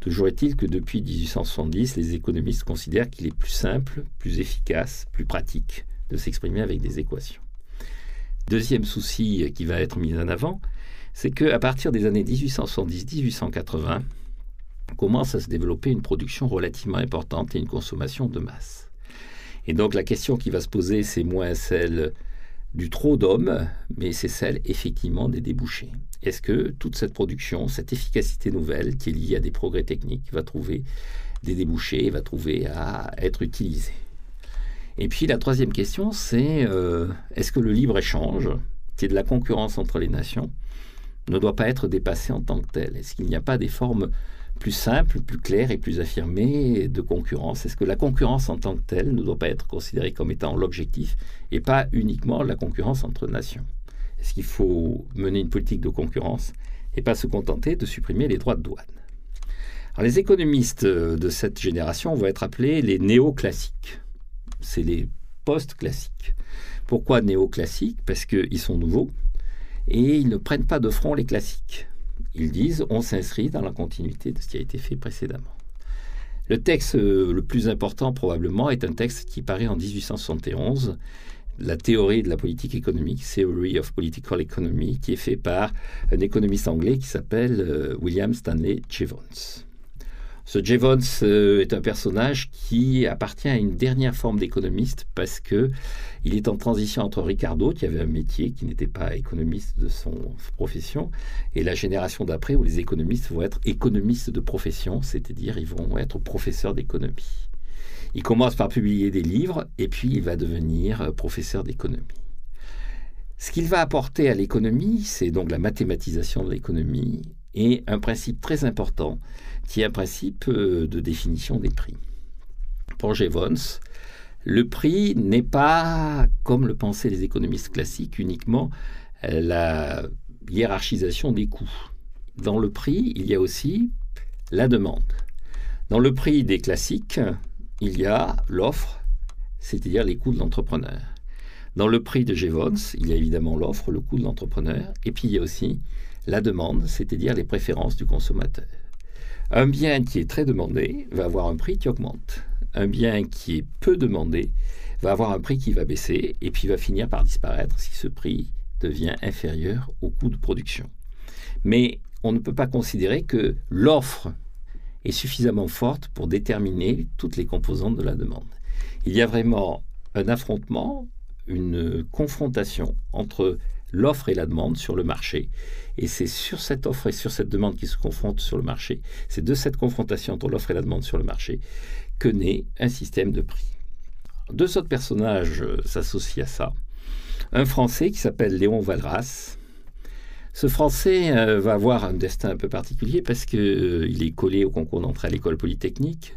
[SPEAKER 2] Toujours est-il que depuis 1870, les économistes considèrent qu'il est plus simple, plus efficace, plus pratique de s'exprimer avec des équations. Deuxième souci qui va être mis en avant, c'est qu'à partir des années 1870-1880, commence à se développer une production relativement importante et une consommation de masse. Et donc la question qui va se poser, c'est moins celle du trop d'hommes, mais c'est celle effectivement des débouchés. Est-ce que toute cette production, cette efficacité nouvelle qui est liée à des progrès techniques, va trouver des débouchés, va trouver à être utilisée? Et puis la troisième question, c'est euh, est-ce que le libre-échange, qui est de la concurrence entre les nations, ne doit pas être dépassé en tant que tel? Est-ce qu'il n'y a pas des formes plus simples, plus claires et plus affirmées de concurrence? Est-ce que la concurrence en tant que telle ne doit pas être considérée comme étant l'objectif et pas uniquement la concurrence entre nations? Est-ce qu'il faut mener une politique de concurrence et pas se contenter de supprimer les droits de douane Les économistes de cette génération vont être appelés les néoclassiques. C'est les post-classiques. Pourquoi néoclassiques? Parce qu'ils sont nouveaux, et ils ne prennent pas de front les classiques. Ils disent on s'inscrit dans la continuité de ce qui a été fait précédemment. Le texte euh, le plus important probablement est un texte qui paraît en 1871, la théorie de la politique économique, Theory of Political Economy, qui est fait par un économiste anglais qui s'appelle euh, William Stanley Jevons. Ce Jevons euh, est un personnage qui appartient à une dernière forme d'économiste parce que il est en transition entre Ricardo, qui avait un métier qui n'était pas économiste de son profession, et la génération d'après où les économistes vont être économistes de profession, c'est-à-dire ils vont être professeurs d'économie. Il commence par publier des livres et puis il va devenir euh, professeur d'économie. Ce qu'il va apporter à l'économie, c'est donc la mathématisation de l'économie et un principe très important qui est un principe euh, de définition des prix. Pour Jevons, le prix n'est pas, comme le pensaient les économistes classiques, uniquement euh, la hiérarchisation des coûts. Dans le prix, il y a aussi la demande. Dans le prix des classiques, il y a l'offre, c'est-à-dire les coûts de l'entrepreneur. Dans le prix de Jevons, il y a évidemment l'offre, le coût de l'entrepreneur, et puis il y a aussi la demande, c'est-à-dire les préférences du consommateur. Un bien qui est très demandé va avoir un prix qui augmente. Un bien qui est peu demandé va avoir un prix qui va baisser et puis va finir par disparaître si ce prix devient inférieur au coût de production. Mais on ne peut pas considérer que l'offre est suffisamment forte pour déterminer toutes les composantes de la demande. Il y a vraiment un affrontement, une confrontation entre l'offre et la demande sur le marché. Et c'est sur cette offre et sur cette demande qui se confrontent sur le marché, c'est de cette confrontation entre l'offre et la demande sur le marché que naît un système de prix. Deux autres personnages euh, s'associent à ça. Un Français qui s'appelle Léon Valras. Ce Français euh, va avoir un destin un peu particulier parce qu'il euh, est collé au concours d'entrée à l'école polytechnique.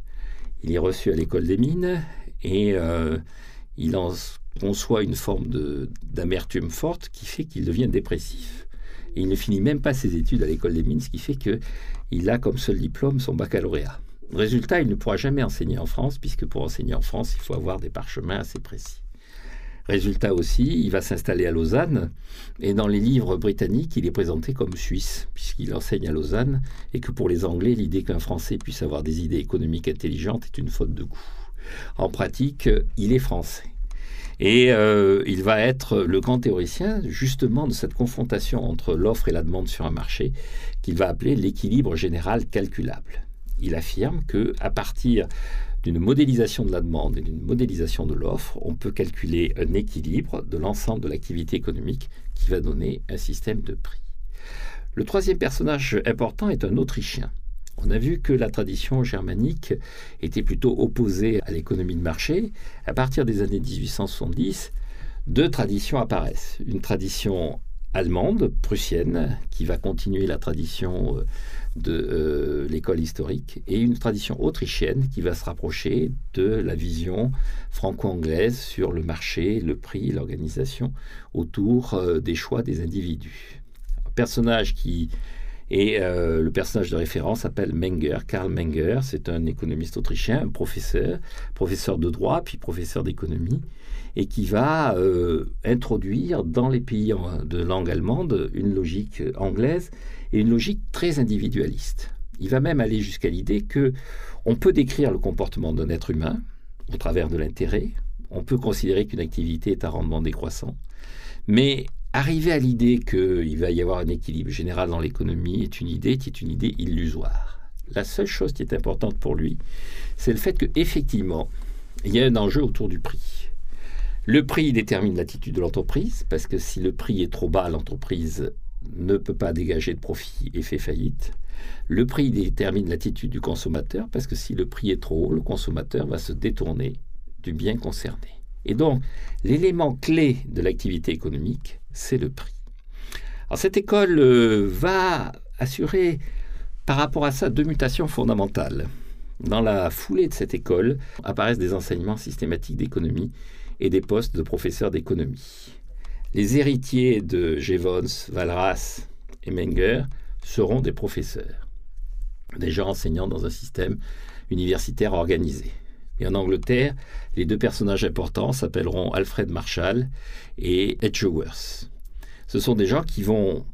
[SPEAKER 2] Il est reçu à l'école des mines et il en conçoit une forme d'amertume forte qui fait qu'il devient dépressif. Il ne finit même pas ses études à l'école des mines, ce qui fait qu'il a comme seul diplôme son baccalauréat. Résultat, il ne pourra jamais enseigner en France, puisque pour enseigner en France, il faut avoir des parchemins assez précis. Résultat aussi, il va s'installer à Lausanne, et dans les livres britanniques, il est présenté comme suisse, puisqu'il enseigne à Lausanne, et que pour les Anglais, l'idée qu'un Français puisse avoir des idées économiques intelligentes est une faute de goût. En pratique, il est français. Et euh, il va être le grand théoricien justement de cette confrontation entre l'offre et la demande sur un marché qu'il va appeler l'équilibre général calculable. Il affirme que à partir d'une modélisation de la demande et d'une modélisation de l'offre, on peut calculer un équilibre de l'ensemble de l'activité économique qui va donner un système de prix. Le troisième personnage important est un Autrichien. On a vu que la tradition germanique était plutôt opposée à l'économie de marché. À partir des années 1870, deux traditions apparaissent. Une tradition allemande, prussienne, qui va continuer la tradition euh, de euh, l'école historique, et une tradition autrichienne qui va se rapprocher de la vision franco-anglaise sur le marché, le prix, l'organisation autour euh, des choix des individus. Personnage qui et le personnage de référence s'appelle Menger, Karl Menger. C'est un économiste autrichien, un professeur, professeur de droit, puis professeur d'économie, et qui va euh, introduire dans les pays de langue allemande une logique anglaise et une logique très individualiste. Il va même aller jusqu'à l'idée que on peut décrire le comportement d'un être humain au travers de l'intérêt. On peut considérer qu'une activité est à rendement décroissant, mais arriver à l'idée qu'il va y avoir un équilibre général dans l'économie est une idée qui est une idée illusoire. La seule chose qui est importante pour lui, c'est le fait qu'effectivement, il y a un enjeu autour du prix. Le prix détermine l'attitude de l'entreprise, parce que si le prix est trop bas, l'entreprise ne peut pas dégager de profit et fait faillite. Le prix détermine l'attitude du consommateur, parce que si le prix est trop haut, le consommateur va se détourner du bien concerné. Et donc, l'élément clé de l'activité économique, c'est le prix. Alors, cette école euh, va assurer, par rapport à ça, deux mutations fondamentales. Dans la foulée de cette école apparaissent des enseignements systématiques d'économie et des postes de professeurs d'économie. Les héritiers de Jevons, Valras et Menger seront des professeurs, déjà enseignants dans un système universitaire organisé. Et en Angleterre, les deux personnages importants s'appelleront Alfred Marshall et Edgeworth. Ce sont des gens qui vont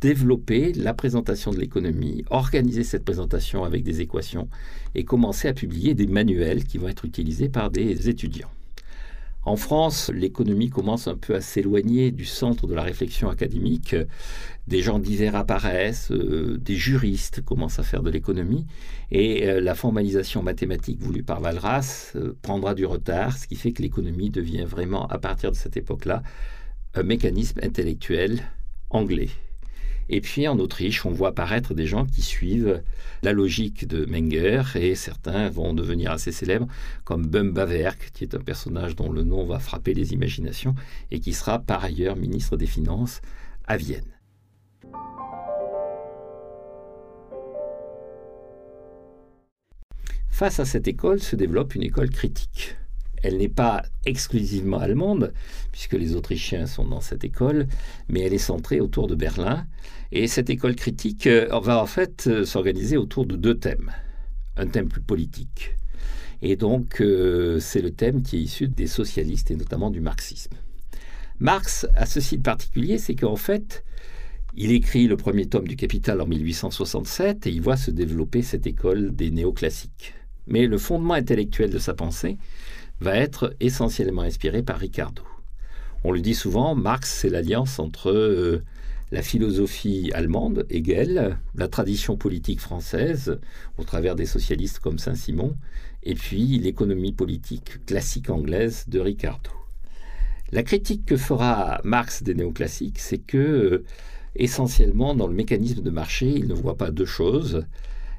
[SPEAKER 2] développer la présentation de l'économie, organiser cette présentation avec des équations et commencer à publier des manuels qui vont être utilisés par des étudiants. En France, l'économie commence un peu à s'éloigner du centre de la réflexion académique. Des gens divers apparaissent, euh, des juristes commencent à faire de l'économie, et euh, la formalisation mathématique voulue par Valras euh, prendra du retard, ce qui fait que l'économie devient vraiment, à partir de cette époque-là, un mécanisme intellectuel anglais. Et puis en Autriche, on voit apparaître des gens qui suivent la logique de Menger et certains vont devenir assez célèbres comme Bumbaverk, qui est un personnage dont le nom va frapper les imaginations et qui sera par ailleurs ministre des Finances à Vienne. Face à cette école se développe une école critique. Elle n'est pas exclusivement allemande, puisque les Autrichiens sont dans cette école, mais elle est centrée autour de Berlin. Et cette école critique euh, va en fait euh, s'organiser autour de deux thèmes. Un thème plus politique. Et donc, euh, c'est le thème qui est issu des socialistes et notamment du marxisme. Marx a ceci de particulier, c'est qu'en fait, il écrit le premier tome du Capital en 1867 et il voit se développer cette école des néoclassiques. Mais le fondement intellectuel de sa pensée, va être essentiellement inspiré par Ricardo. On le dit souvent, Marx, c'est l'alliance entre la philosophie allemande, Hegel, la tradition politique française, au travers des socialistes comme Saint-Simon, et puis l'économie politique classique anglaise de Ricardo. La critique que fera Marx des néoclassiques, c'est que, euh, essentiellement, dans le mécanisme de marché, il ne voit pas deux choses.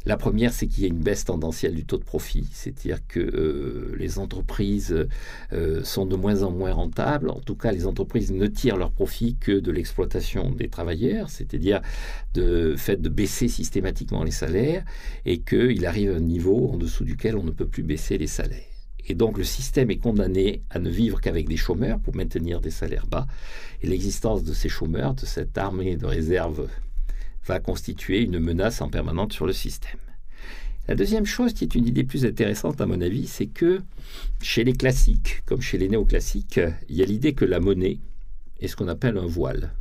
[SPEAKER 2] La première, c'est qu'il y a une baisse tendancielle du taux de profit, c'est-à-dire que euh, les entreprises euh, sont de moins en moins rentables. En tout cas, les entreprises ne tirent leur profit que de l'exploitation des travailleurs, c'est-à-dire de fait de baisser systématiquement les salaires, et qu'il arrive un niveau en dessous duquel on ne peut plus baisser les salaires. Et donc le système est condamné à ne vivre qu'avec des chômeurs pour maintenir des salaires bas. Et l'existence de ces chômeurs, de cette armée de réserve va constituer une menace en permanente sur le système. La deuxième chose qui est une idée plus intéressante à mon avis, c'est que chez les classiques, comme chez les néoclassiques, il y a l'idée que la monnaie est ce qu'on appelle un voile.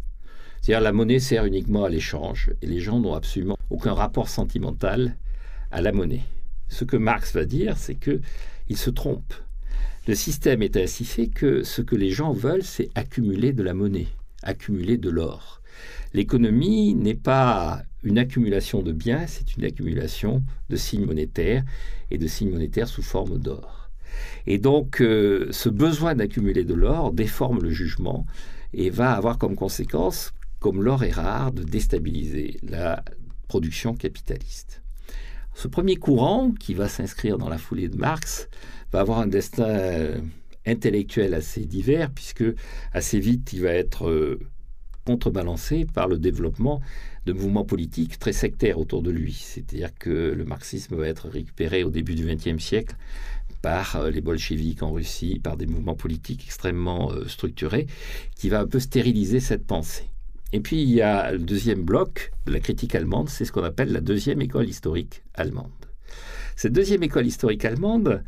[SPEAKER 2] C'est-à-dire la monnaie sert uniquement à l'échange et les gens n'ont absolument aucun rapport sentimental à la monnaie. Ce que Marx va dire, c'est que il se trompe. Le système est ainsi fait que ce que les gens veulent, c'est accumuler de la monnaie, accumuler de l'or. L'économie n'est pas une accumulation de biens, c'est une accumulation de signes monétaires et de signes monétaires sous forme d'or. Et donc, euh, ce besoin d'accumuler de l'or déforme le jugement et va avoir comme conséquence, comme l'or est rare, de déstabiliser la production capitaliste. Ce premier courant, qui va s'inscrire dans la foulée de Marx, va avoir un destin euh, intellectuel assez divers, puisque assez vite, il va être euh, contrebalancé par le développement de mouvements politiques très sectaires autour de lui. C'est-à-dire que le marxisme va être récupéré au début du XXe siècle par euh, les bolcheviks en Russie, par des mouvements politiques extrêmement structurés, qui va un peu stériliser cette pensée. Et puis il y a le deuxième bloc de la critique allemande, c'est ce qu'on appelle la deuxième école historique allemande. Cette deuxième école historique allemande,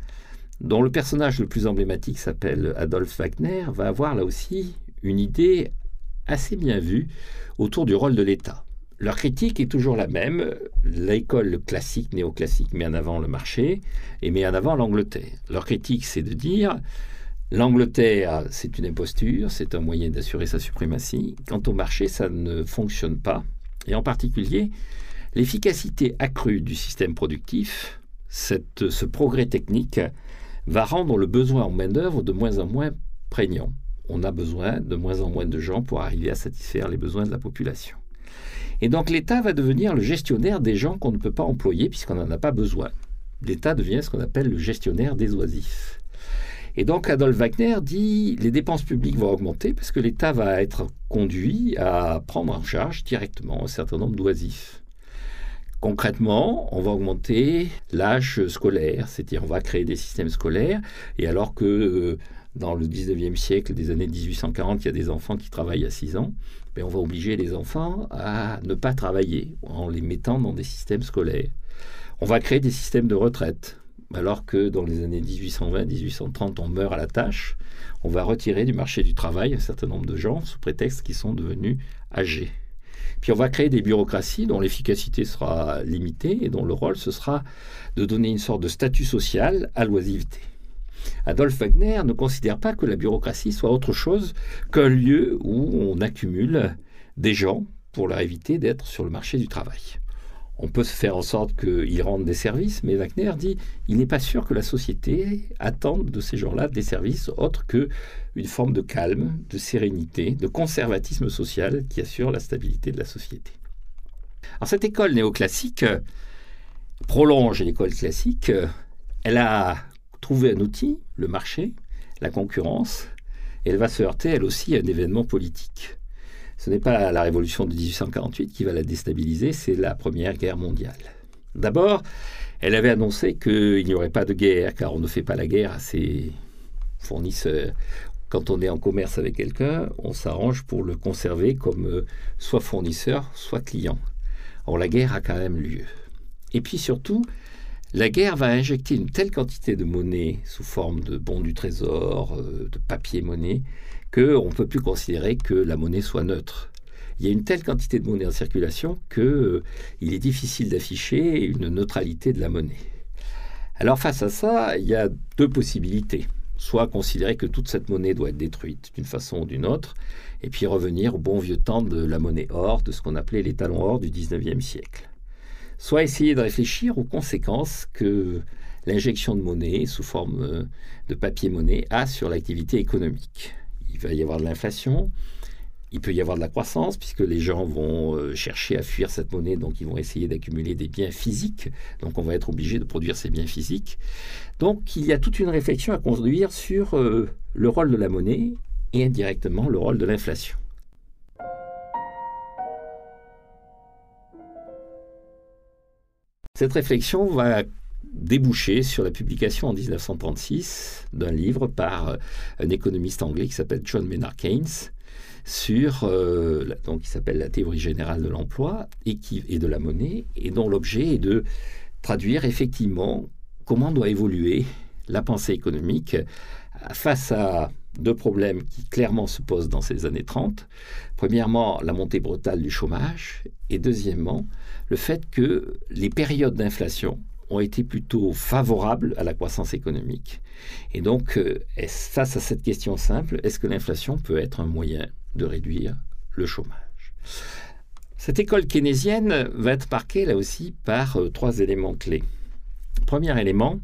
[SPEAKER 2] dont le personnage le plus emblématique s'appelle Adolf Wagner, va avoir là aussi une idée assez bien vue autour du rôle de l'État. Leur critique est toujours la même. L'école classique, néoclassique, met en avant le marché et met en avant l'Angleterre. Leur critique, c'est de dire L'Angleterre, c'est une imposture, c'est un moyen d'assurer sa suprématie. Quant au marché, ça ne fonctionne pas. Et en particulier, l'efficacité accrue du système productif, ce progrès technique, va rendre le besoin en main-d'œuvre de moins en moins prégnant. On a besoin de moins en moins de gens pour arriver à satisfaire les besoins de la population. Et donc l'État va devenir le gestionnaire des gens qu'on ne peut pas employer puisqu'on n'en a pas besoin. L'État devient ce qu'on appelle le gestionnaire des oisifs. Et donc Adolf Wagner dit les dépenses publiques vont augmenter parce que l'État va être conduit à prendre en charge directement un certain nombre d'oisifs. Concrètement, on va augmenter l'âge scolaire, c'est-à-dire on va créer des systèmes scolaires, et alors que euh, dans le 19e siècle, des années 1840, il y a des enfants qui travaillent à 6 ans, ben on va obliger les enfants à ne pas travailler en les mettant dans des systèmes scolaires. On va créer des systèmes de retraite alors que dans les années 1820-1830, on meurt à la tâche, on va retirer du marché du travail un certain nombre de gens sous prétexte qu'ils sont devenus âgés. Puis on va créer des bureaucraties dont l'efficacité sera limitée et dont le rôle ce sera de donner une sorte de statut social à l'oisiveté. Adolphe Wagner ne considère pas que la bureaucratie soit autre chose qu'un lieu où on accumule des gens pour leur éviter d'être sur le marché du travail on peut se faire en sorte qu'ils rendent des services, mais Wagner dit il n'est pas sûr que la société attende de ces gens-là des services autres que une forme de calme, de sérénité, de conservatisme social qui assure la stabilité de la société. Alors cette école néoclassique prolonge l'école classique. Elle a trouvé un outil, le marché, la concurrence, elle va se heurter elle aussi à un événement politique. Ce n'est pas la révolution de 1848 qui va la déstabiliser, c'est la Première Guerre mondiale. D'abord, elle avait annoncé qu'il n'y aurait pas de guerre, car on ne fait pas la guerre à ses fournisseurs. Quand on est en commerce avec quelqu'un, on s'arrange pour le conserver comme euh, soit fournisseur, soit client. Or, la guerre a quand même lieu. Et puis surtout, la guerre va injecter une telle quantité de monnaie sous forme de bons du trésor, euh, de papier-monnaie, qu'on ne peut plus considérer que la monnaie soit neutre. Il y a une telle quantité de monnaie en circulation qu'il euh, est difficile d'afficher une neutralité de la monnaie. Alors face à ça, il y a deux possibilités. Soit considérer que toute cette monnaie doit être détruite d'une façon ou d'une autre, et puis revenir au bon vieux temps de la monnaie or, de ce qu'on appelait les talons or du 19e siècle. Soit essayer de réfléchir aux conséquences que l'injection de monnaie sous forme euh, de papier-monnaie a sur l'activité économique il va y avoir de l'inflation, il peut y avoir de la croissance puisque les gens vont euh, chercher à fuir cette monnaie, donc ils vont essayer d'accumuler des biens physiques, donc on va être obligé de produire ces biens physiques. Donc il y a toute une réflexion à conduire sur euh, le rôle de la monnaie et indirectement le rôle de l'inflation. Cette réflexion va débouché sur la publication en 1936 d'un livre par euh, un économiste anglais qui s'appelle John Maynard Keynes sur euh, qui s'appelle la théorie générale de l'emploi et de la monnaie et dont l'objet est de traduire effectivement comment doit évoluer la pensée économique face à deux problèmes qui clairement se posent dans ces années 30. Premièrement, la montée brutale du chômage et deuxièmement, le fait que les périodes d'inflation ont été plutôt favorables à la croissance économique. Et donc, euh, face à cette question simple, est-ce que l'inflation peut être un moyen de réduire le chômage? Cette école keynésienne va être marquée là aussi par euh, trois éléments clés. Premier élément,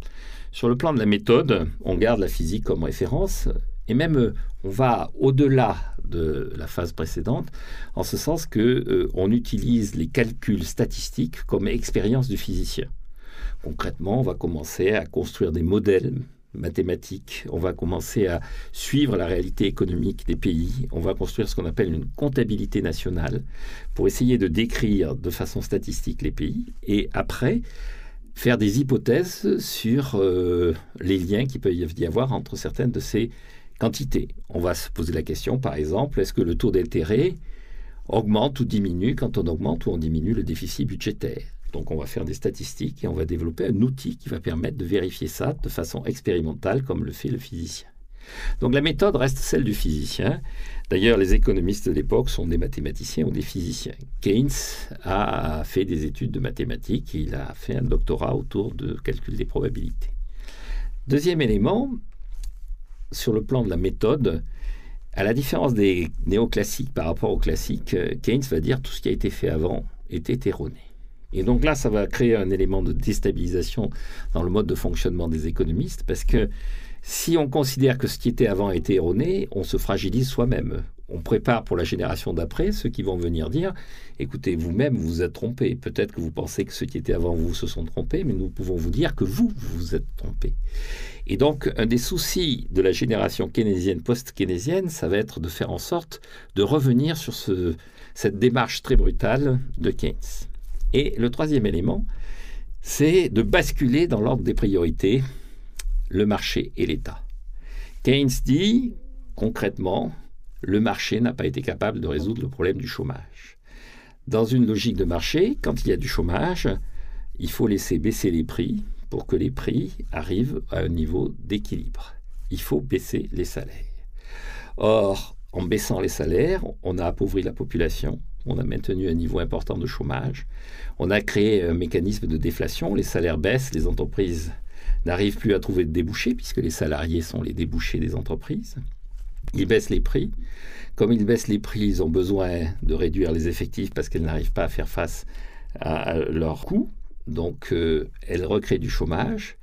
[SPEAKER 2] sur le plan de la méthode, on garde la physique comme référence et même euh, on va au-delà de la phase précédente, en ce sens que on utilise les calculs statistiques comme expérience du physicien. Concrètement, on va commencer à construire des modèles mathématiques, on va commencer à suivre la réalité économique des pays, on va construire ce qu'on appelle une comptabilité nationale pour essayer de décrire de façon statistique les pays et après faire des hypothèses sur euh, les liens qui peuvent y avoir entre certaines de ces quantités. On va se poser la question, par exemple, est-ce que le taux d'intérêt augmente ou diminue quand on augmente ou on diminue le déficit budgétaire? Donc on va faire des statistiques et on va développer un outil qui va permettre de vérifier ça de façon expérimentale comme le fait le physicien. Donc la méthode reste celle du physicien. D'ailleurs, les économistes de l'époque sont des mathématiciens ou des physiciens. Keynes a fait des études de mathématiques, il a fait un doctorat autour de calcul des probabilités. Deuxième élément, sur le plan de la méthode, à la différence des néoclassiques par rapport aux classiques, Keynes va dire tout ce qui a été fait avant était erroné. Et donc là, ça va créer un élément de déstabilisation dans le mode de fonctionnement des économistes, parce que si on considère que ce qui était avant été erroné, on se fragilise soi-même. On prépare pour la génération d'après ceux qui vont venir dire écoutez, vous-même, vous êtes trompé. Peut-être que vous pensez que ceux qui étaient avant vous se sont trompés, mais nous pouvons vous dire que vous, vous vous êtes trompé. Et donc, un des soucis de la génération keynésienne, post-keynésienne, ça va être de faire en sorte de revenir sur ce, cette démarche très brutale de Keynes. Et le troisième élément, c'est de basculer dans l'ordre des priorités le marché et l'État. Keynes dit concrètement, le marché n'a pas été capable de résoudre le problème du chômage. Dans une logique de marché, quand il y a du chômage, il faut laisser baisser les prix pour que les prix arrivent à un niveau d'équilibre. Il faut baisser les salaires. Or, en baissant les salaires, on a appauvri la population, on a maintenu un niveau important de chômage, on a créé un mécanisme de déflation, les salaires baissent, les entreprises n'arrivent plus à trouver de débouchés, puisque les salariés sont les débouchés des entreprises. Ils baissent les prix. Comme ils baissent les prix, ils ont besoin de réduire les effectifs parce qu'elles n'arrivent pas à faire face à leurs coûts. Donc, euh, elles recréent du chômage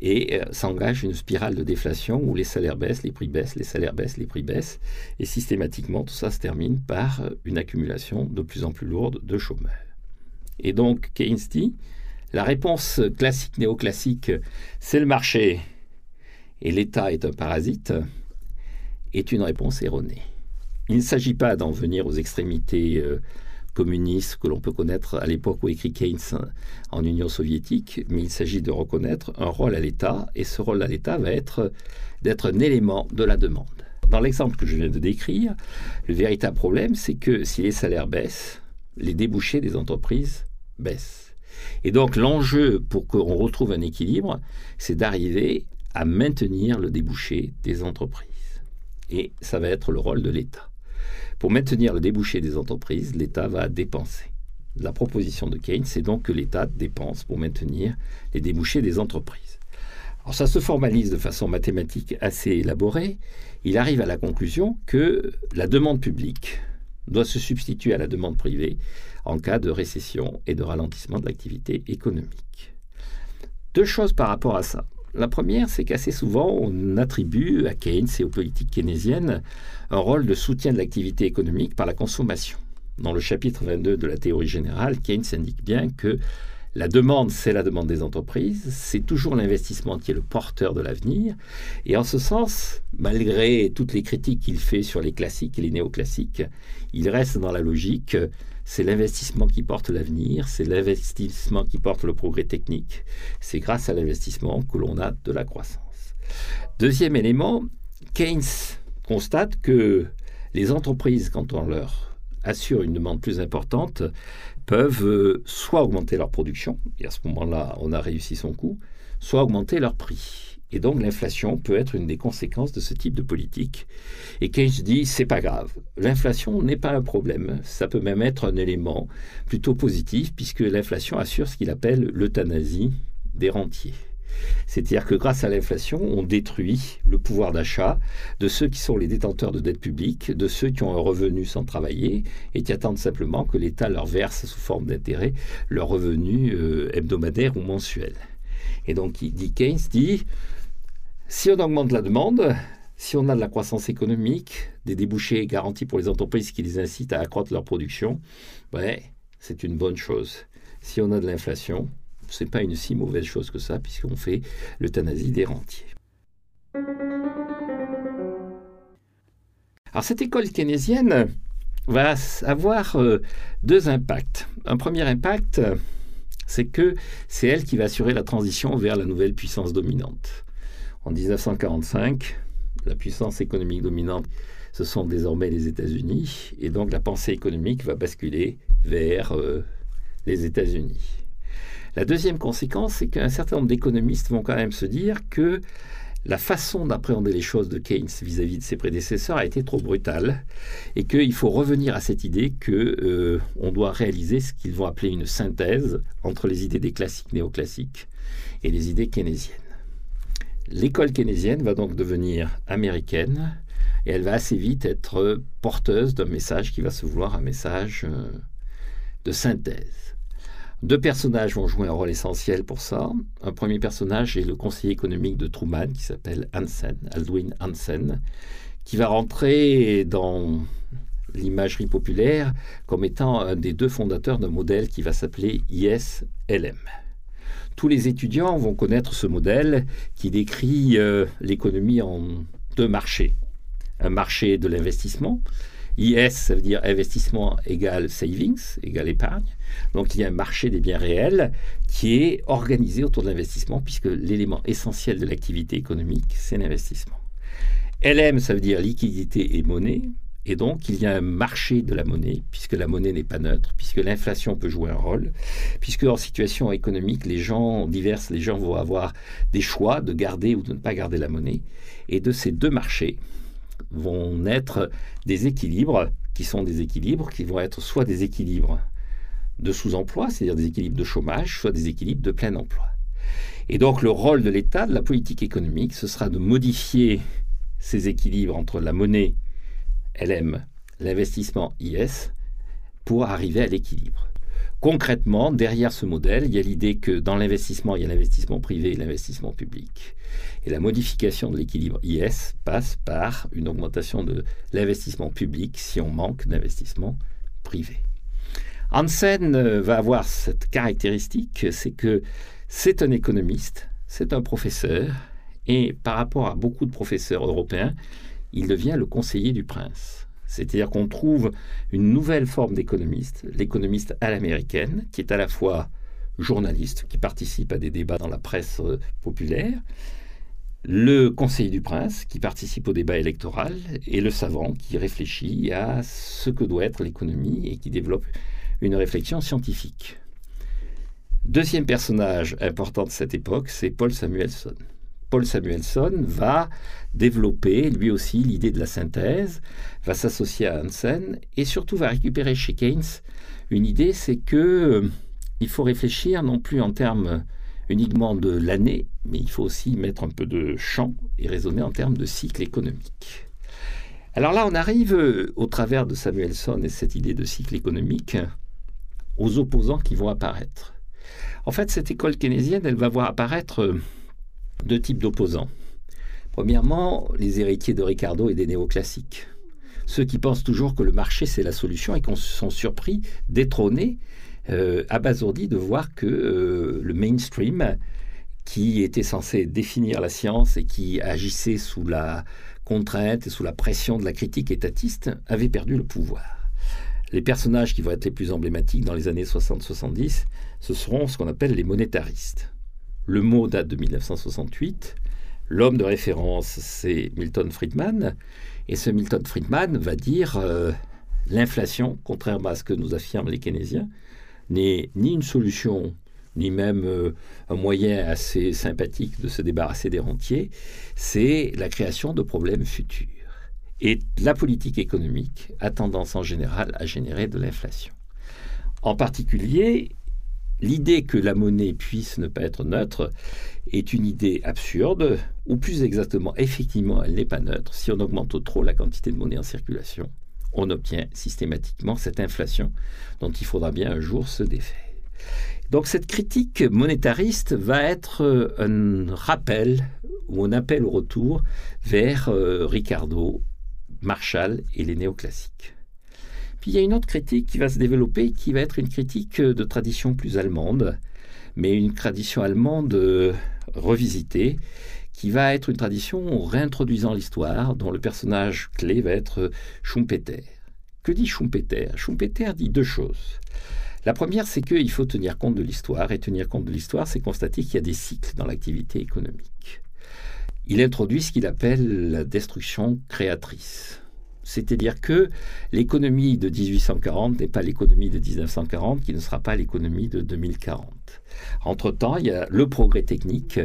[SPEAKER 2] et euh, s'engage une spirale de déflation où les salaires baissent, les prix baissent, les salaires baissent, les prix baissent, et systématiquement tout ça se termine par euh, une accumulation de plus en plus lourde de chômeurs. Et donc Keynes dit, la réponse classique, néoclassique, c'est le marché et l'État est un parasite, est une réponse erronée. Il ne s'agit pas d'en venir aux extrémités euh, communiste que l'on peut connaître à l'époque où écrit Keynes en Union soviétique, mais il s'agit de reconnaître un rôle à l'État, et ce rôle à l'État va être d'être un élément de la demande. Dans l'exemple que je viens de décrire, le véritable problème, c'est que si les salaires baissent, les débouchés des entreprises baissent. Et donc l'enjeu pour qu'on retrouve un équilibre, c'est d'arriver à maintenir le débouché des entreprises. Et ça va être le rôle de l'État. Pour maintenir le débouché des entreprises, l'État va dépenser. La proposition de Keynes, c'est donc que l'État dépense pour maintenir les débouchés des entreprises. Alors ça se formalise de façon mathématique assez élaborée. Il arrive à la conclusion que la demande publique doit se substituer à la demande privée en cas de récession et de ralentissement de l'activité économique. Deux choses par rapport à ça. La première, c'est qu'assez souvent, on attribue à Keynes et aux politiques keynésiennes un rôle de soutien de l'activité économique par la consommation. Dans le chapitre 22 de la théorie générale, Keynes indique bien que la demande, c'est la demande des entreprises, c'est toujours l'investissement qui est le porteur de l'avenir. Et en ce sens, malgré toutes les critiques qu'il fait sur les classiques et les néoclassiques, il reste dans la logique c'est l'investissement qui porte l'avenir, c'est l'investissement qui porte le progrès technique. C'est grâce à l'investissement que l'on a de la croissance. Deuxième élément, Keynes constate que les entreprises, quand on leur assure une demande plus importante, peuvent euh, soit augmenter leur production, et à ce moment-là, on a réussi son coût, soit augmenter leur prix. Et donc l'inflation peut être une des conséquences de ce type de politique. Et Keynes dit c'est pas grave, l'inflation n'est pas un problème, ça peut même être un élément plutôt positif puisque l'inflation assure ce qu'il appelle l'euthanasie des rentiers. C'est-à-dire que grâce à l'inflation, on détruit le pouvoir d'achat de ceux qui sont les détenteurs de dettes publiques, de ceux qui ont un revenu sans travailler et qui attendent simplement que l'État leur verse sous forme d'intérêt leur revenu euh, hebdomadaire ou mensuel. Et donc, dit Keynes dit, si on augmente la demande, si on a de la croissance économique, des débouchés garantis pour les entreprises qui les incitent à accroître leur production, c'est une bonne chose. Si on a de l'inflation, ce n'est pas une si mauvaise chose que ça, puisqu'on fait l'euthanasie des rentiers. Alors cette école keynésienne va avoir euh, deux impacts. Un premier impact, c'est que c'est elle qui va assurer la transition vers la nouvelle puissance dominante. En 1945, la puissance économique dominante, ce sont désormais les États-Unis, et donc la pensée économique va basculer vers euh, les États-Unis. La deuxième conséquence, c'est qu'un certain nombre d'économistes vont quand même se dire que la façon d'appréhender les choses de Keynes vis-à-vis de ses prédécesseurs a été trop brutale et qu'il faut revenir à cette idée que euh, on doit réaliser ce qu'ils vont appeler une synthèse entre les idées des classiques néoclassiques et les idées keynésiennes. L'école keynésienne va donc devenir américaine et elle va assez vite être porteuse d'un message qui va se vouloir un message euh, de synthèse. Deux personnages vont jouer un rôle essentiel pour ça. Un premier personnage est le conseiller économique de Truman qui s'appelle Hansen, Aldwin Hansen, qui va rentrer dans l'imagerie populaire comme étant un des deux fondateurs d'un modèle qui va s'appeler ISLM. Tous les étudiants vont connaître ce modèle qui décrit euh, l'économie en deux marchés. Un marché de l'investissement IS, ça veut dire investissement égal savings, égal épargne. Donc il y a un marché des biens réels qui est organisé autour de l'investissement, puisque l'élément essentiel de l'activité économique, c'est l'investissement. LM, ça veut dire liquidité et monnaie. Et donc, il y a un marché de la monnaie, puisque la monnaie n'est pas neutre, puisque l'inflation peut jouer un rôle, puisque en situation économique, les gens diverses, les gens vont avoir des choix de garder ou de ne pas garder la monnaie. Et de ces deux marchés, vont naître des équilibres qui sont des équilibres qui vont être soit des équilibres de sous-emploi, c'est-à-dire des équilibres de chômage, soit des équilibres de plein emploi. Et donc le rôle de l'État, de la politique économique, ce sera de modifier ces équilibres entre la monnaie LM, l'investissement IS, pour arriver à l'équilibre. Concrètement, derrière ce modèle, il y a l'idée que dans l'investissement, il y a l'investissement privé et l'investissement public. Et la modification de l'équilibre IS passe par une augmentation de l'investissement public si on manque d'investissement privé. Hansen euh, va avoir cette caractéristique, c'est que c'est un économiste, c'est un professeur, et par rapport à beaucoup de professeurs européens, il devient le conseiller du prince. C'est-à-dire qu'on trouve une nouvelle forme d'économiste, l'économiste à l'américaine, qui est à la fois journaliste, qui participe à des débats dans la presse euh, populaire, le conseiller du prince, qui participe au débat électoral, et le savant, qui réfléchit à ce que doit être l'économie et qui développe une réflexion scientifique. Deuxième personnage important de cette époque, c'est Paul Samuelson. Paul Samuelson va développer lui aussi l'idée de la synthèse, va s'associer à Hansen et surtout va récupérer chez Keynes une idée, c'est que euh, il faut réfléchir non plus en termes uniquement de l'année, mais il faut aussi mettre un peu de champ et raisonner en termes de cycle économique. Alors là, on arrive euh, au travers de Samuelson et cette idée de cycle économique aux opposants qui vont apparaître. En fait, cette école keynésienne, elle va voir apparaître euh, deux types d'opposants. Premièrement, les héritiers de Ricardo et des néoclassiques. Ceux qui pensent toujours que le marché c'est la solution et qu'on sont surpris, détrônés, euh, abasourdis de voir que euh, le mainstream, qui était censé définir la science et qui agissait sous la contrainte et sous la pression de la critique étatiste, avait perdu le pouvoir. Les personnages qui vont être les plus emblématiques dans les années 60-70, ce seront ce qu'on appelle les monétaristes. Le mot date de 1968. L'homme de référence, c'est Milton Friedman. Et ce Milton Friedman va dire euh, l'inflation, contrairement à ce que nous affirment les keynésiens, n'est ni une solution, ni même euh, un moyen assez sympathique de se débarrasser des rentiers, c'est la création de problèmes futurs. Et la politique économique a tendance en général à générer de l'inflation. En particulier, L'idée que la monnaie puisse ne pas être neutre est une idée absurde, ou plus exactement, effectivement, elle n'est pas neutre. Si on augmente trop la quantité de monnaie en circulation, on obtient systématiquement cette inflation dont il faudra bien un jour se défaire. Donc cette critique monétariste va être euh, un rappel ou un appel au retour vers euh, Ricardo, Marshall et les néoclassiques. Puis il y a une autre critique qui va se développer, qui va être une critique de tradition plus allemande, mais une tradition allemande euh, revisitée, qui va être une tradition réintroduisant l'histoire, dont le personnage clé va être Schumpeter. Que dit Schumpeter? Schumpeter dit deux choses. La première, c'est qu'il faut tenir compte de l'histoire, et tenir compte de l'histoire, c'est constater qu'il y a des cycles dans l'activité économique. Il introduit ce qu'il appelle la destruction créatrice. C'est-à-dire que l'économie de 1840 n'est pas l'économie de 1940, qui ne sera pas l'économie de 2040. Entre-temps, il y a le progrès technique,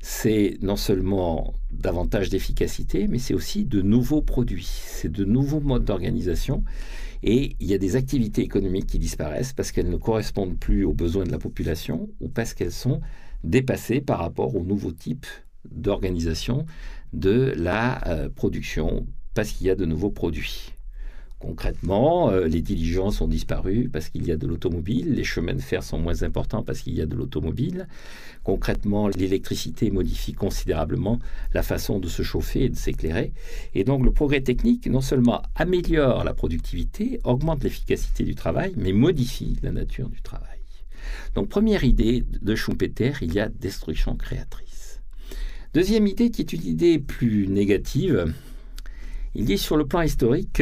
[SPEAKER 2] c'est non seulement davantage d'efficacité, mais c'est aussi de nouveaux produits, c'est de nouveaux modes d'organisation. Et il y a des activités économiques qui disparaissent parce qu'elles ne correspondent plus aux besoins de la population ou parce qu'elles sont dépassées par rapport aux nouveaux types d'organisation de la euh, production parce qu'il y a de nouveaux produits. Concrètement, euh, les diligences ont disparu parce qu'il y a de l'automobile, les chemins de fer sont moins importants parce qu'il y a de l'automobile. Concrètement, l'électricité modifie considérablement la façon de se chauffer et de s'éclairer. Et donc le progrès technique non seulement améliore la productivité, augmente l'efficacité du travail, mais modifie la nature du travail. Donc première idée de Schumpeter, il y a destruction créatrice. Deuxième idée qui est une idée plus négative, il dit sur le plan historique,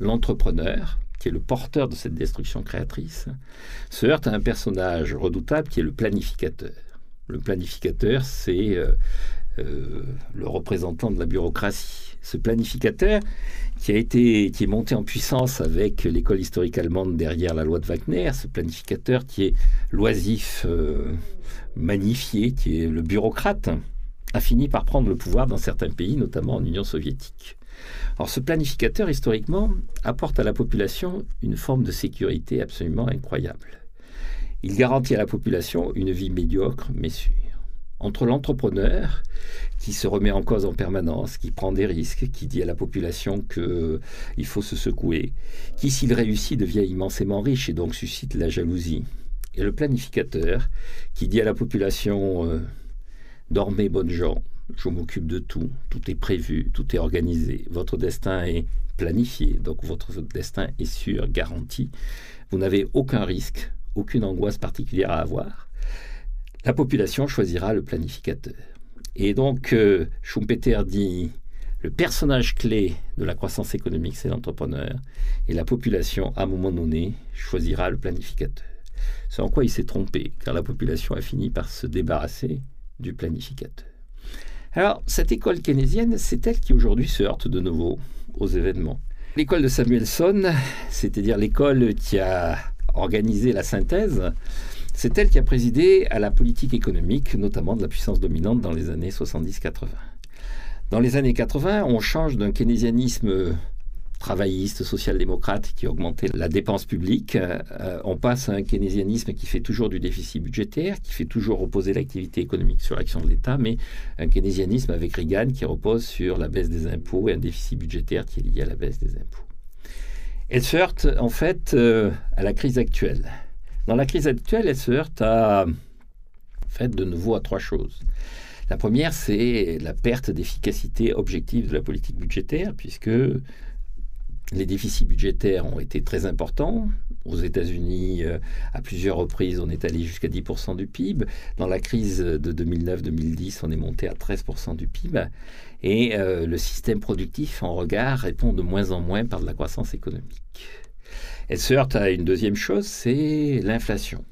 [SPEAKER 2] l'entrepreneur, qui est le porteur de cette destruction créatrice, se heurte à un personnage redoutable qui est le planificateur. Le planificateur, c'est euh, euh, le représentant de la bureaucratie. Ce planificateur, qui a été, qui est monté en puissance avec l'école historique allemande derrière la loi de Wagner, ce planificateur qui est loisif, euh, magnifié, qui est le bureaucrate, a fini par prendre le pouvoir dans certains pays, notamment en Union soviétique. Alors ce planificateur, historiquement, apporte à la population une forme de sécurité absolument incroyable. Il garantit à la population une vie médiocre mais sûre. Entre l'entrepreneur, qui se remet en cause en permanence, qui prend des risques, qui dit à la population qu'il faut se secouer, qui s'il réussit devient immensément riche et donc suscite la jalousie, et le planificateur, qui dit à la population euh, dormez bonnes gens, je m'occupe de tout, tout est prévu, tout est organisé, votre destin est planifié, donc votre destin est sûr, garanti. Vous n'avez aucun risque, aucune angoisse particulière à avoir. La population choisira le planificateur. Et donc, euh, Schumpeter dit le personnage clé de la croissance économique, c'est l'entrepreneur, et la population, à un moment donné, choisira le planificateur. C'est en quoi il s'est trompé, car la population a fini par se débarrasser du planificateur. Alors, cette école keynésienne, c'est elle qui aujourd'hui se heurte de nouveau aux événements. L'école de Samuelson, c'est-à-dire l'école qui a organisé la synthèse, c'est elle qui a présidé à la politique économique, notamment de la puissance dominante dans les années 70-80. Dans les années 80, on change d'un keynésianisme travailliste, social-démocrate qui augmentait la dépense publique. Euh, on passe à un keynésianisme qui fait toujours du déficit budgétaire, qui fait toujours reposer l'activité économique sur l'action de l'État, mais un keynésianisme avec Reagan qui repose sur la baisse des impôts et un déficit budgétaire qui est lié à la baisse des impôts. Elle se heurte en fait euh, à la crise actuelle. Dans la crise actuelle, elle se heurte à, en fait, de nouveau à trois choses. La première, c'est la perte d'efficacité objective de la politique budgétaire, puisque les déficits budgétaires ont été très importants. Aux États-Unis, euh, à plusieurs reprises, on est allé jusqu'à 10% du PIB. Dans la crise de 2009-2010, on est monté à 13% du PIB. Et euh, le système productif, en regard, répond de moins en moins par de la croissance économique. Elle se heurte à une deuxième chose, c'est l'inflation.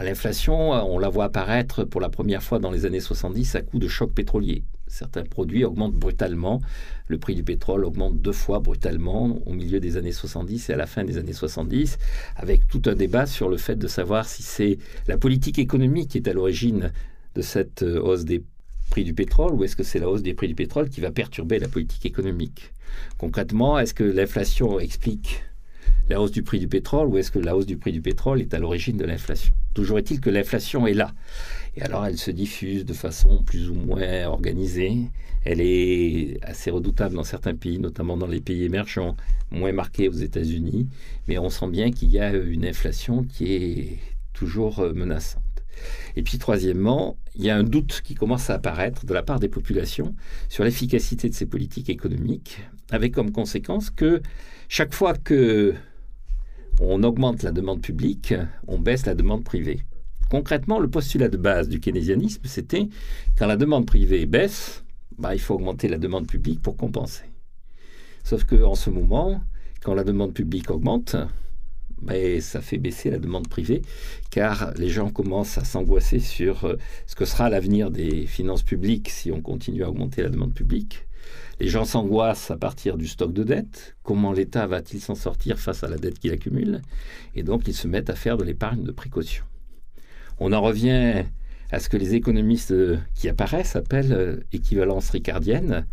[SPEAKER 2] L'inflation, on la voit apparaître pour la première fois dans les années 70 à coup de choc pétrolier certains produits augmentent brutalement. Le prix du pétrole augmente deux fois brutalement au milieu des années 70 et à la fin des années 70, avec tout un débat sur le fait de savoir si c'est la politique économique qui est à l'origine de cette euh, hausse des prix du pétrole ou est-ce que c'est la hausse des prix du pétrole qui va perturber la politique économique Concrètement, est-ce que l'inflation explique la hausse du prix du pétrole ou est-ce que la hausse du prix du pétrole est à l'origine de l'inflation? Toujours est-il que l'inflation est là. Et alors elle se diffuse de façon plus ou moins organisée. Elle est assez redoutable dans certains pays, notamment dans les pays émergents, moins marquée aux États-Unis. Mais on sent bien qu'il y a une inflation qui est toujours euh, menaçante. Et puis troisièmement, il y a un doute qui commence à apparaître de la part des populations sur l'efficacité de ces politiques économiques, avec comme conséquence que chaque fois que on augmente la demande publique, on baisse la demande privée. Concrètement, le postulat de base du keynésianisme, c'était quand la demande privée baisse, bah, il faut augmenter la demande publique pour compenser. Sauf qu'en ce moment, quand la demande publique augmente, bah, ça fait baisser la demande privée, car les gens commencent à s'angoisser sur euh, ce que sera l'avenir des finances publiques si on continue à augmenter la demande publique. Les gens s'angoissent à partir du stock de dette. Comment l'État va-t-il s'en sortir face à la dette qu'il accumule? Et donc, ils se mettent à faire de l'épargne de précaution. On en revient à ce que les économistes euh, qui apparaissent appellent euh, équivalence ricardienne,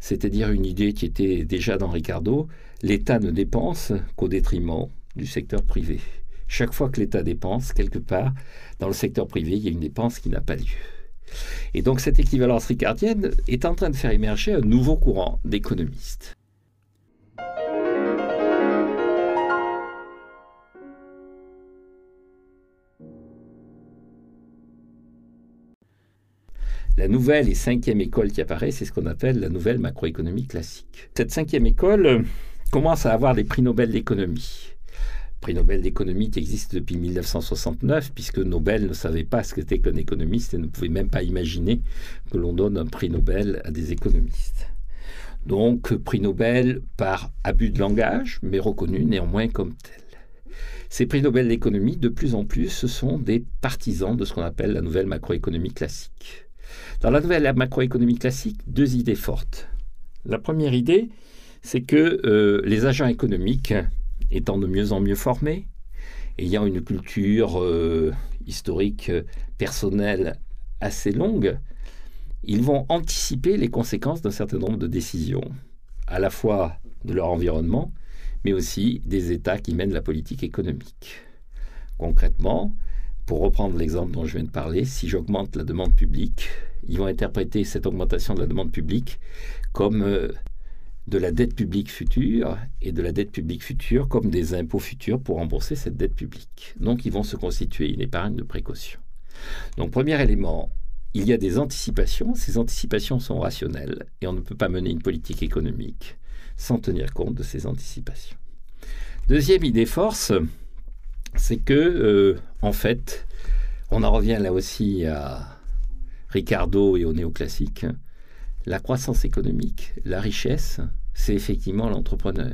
[SPEAKER 2] c'est-à-dire une idée qui était déjà dans Ricardo, l'État ne dépense qu'au détriment du secteur privé. Chaque fois que l'État dépense, quelque part, dans le secteur privé, il y a une dépense qui n'a pas lieu. Et donc cette équivalence ricardienne est en train de faire émerger un nouveau courant d'économistes. La nouvelle et cinquième école qui apparaît, c'est ce qu'on appelle la nouvelle macroéconomie classique. Cette cinquième école commence à avoir des prix Nobel d'économie prix Nobel d'économie qui existe depuis 1969, puisque Nobel ne savait pas ce qu'était qu'un économiste et ne pouvait même pas imaginer que l'on donne un prix Nobel à des économistes. Donc, prix Nobel par abus de langage, mais reconnu néanmoins comme tel. Ces prix Nobel d'économie, de plus en plus, ce sont des partisans de ce qu'on appelle la nouvelle macroéconomie classique. Dans la nouvelle macroéconomie classique, deux idées fortes. La première idée, c'est que euh, les agents économiques étant de mieux en mieux formés, ayant une culture euh, historique personnelle assez longue, ils vont anticiper les conséquences d'un certain nombre de décisions, à la fois de leur environnement, mais aussi des États qui mènent la politique économique. Concrètement, pour reprendre l'exemple dont je viens de parler, si j'augmente la demande publique, ils vont interpréter cette augmentation de la demande publique comme euh, de la dette publique future et de la dette publique future comme des impôts futurs pour rembourser cette dette publique. Donc ils vont se constituer une épargne de précaution. Donc premier élément, il y a des anticipations, ces anticipations sont rationnelles et on ne peut pas mener une politique économique sans tenir compte de ces anticipations. Deuxième idée force, c'est que euh, en fait, on en revient là aussi à Ricardo et au néoclassique, la croissance économique, la richesse, c'est effectivement l'entrepreneur.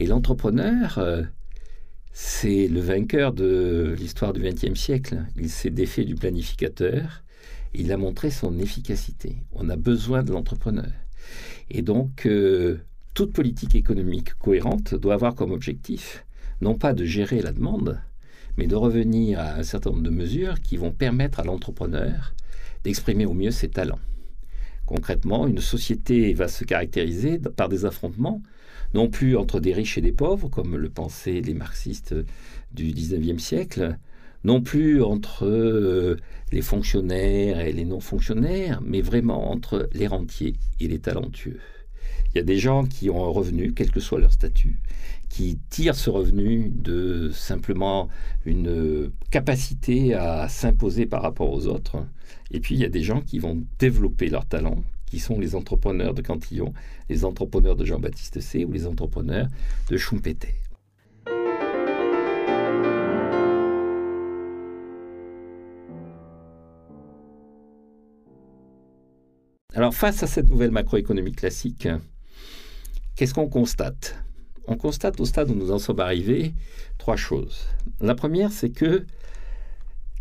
[SPEAKER 2] Et l'entrepreneur, euh, c'est le vainqueur de l'histoire du XXe siècle. Il s'est défait du planificateur. Il a montré son efficacité. On a besoin de l'entrepreneur. Et donc, euh, toute politique économique cohérente doit avoir comme objectif, non pas de gérer la demande, mais de revenir à un certain nombre de mesures qui vont permettre à l'entrepreneur d'exprimer au mieux ses talents. Concrètement, une société va se caractériser par des affrontements, non plus entre des riches et des pauvres, comme le pensaient les marxistes du XIXe siècle, non plus entre euh, les fonctionnaires et les non-fonctionnaires, mais vraiment entre les rentiers et les talentueux. Il y a des gens qui ont un revenu, quel que soit leur statut, qui tirent ce revenu de simplement une capacité à s'imposer par rapport aux autres. Et puis il y a des gens qui vont développer leur talent, qui sont les entrepreneurs de Cantillon, les entrepreneurs de Jean-Baptiste C ou les entrepreneurs de Schumpeter. Alors face à cette nouvelle macroéconomie classique, qu'est-ce qu'on constate? On constate au stade où nous en sommes arrivés trois choses. La première, c'est que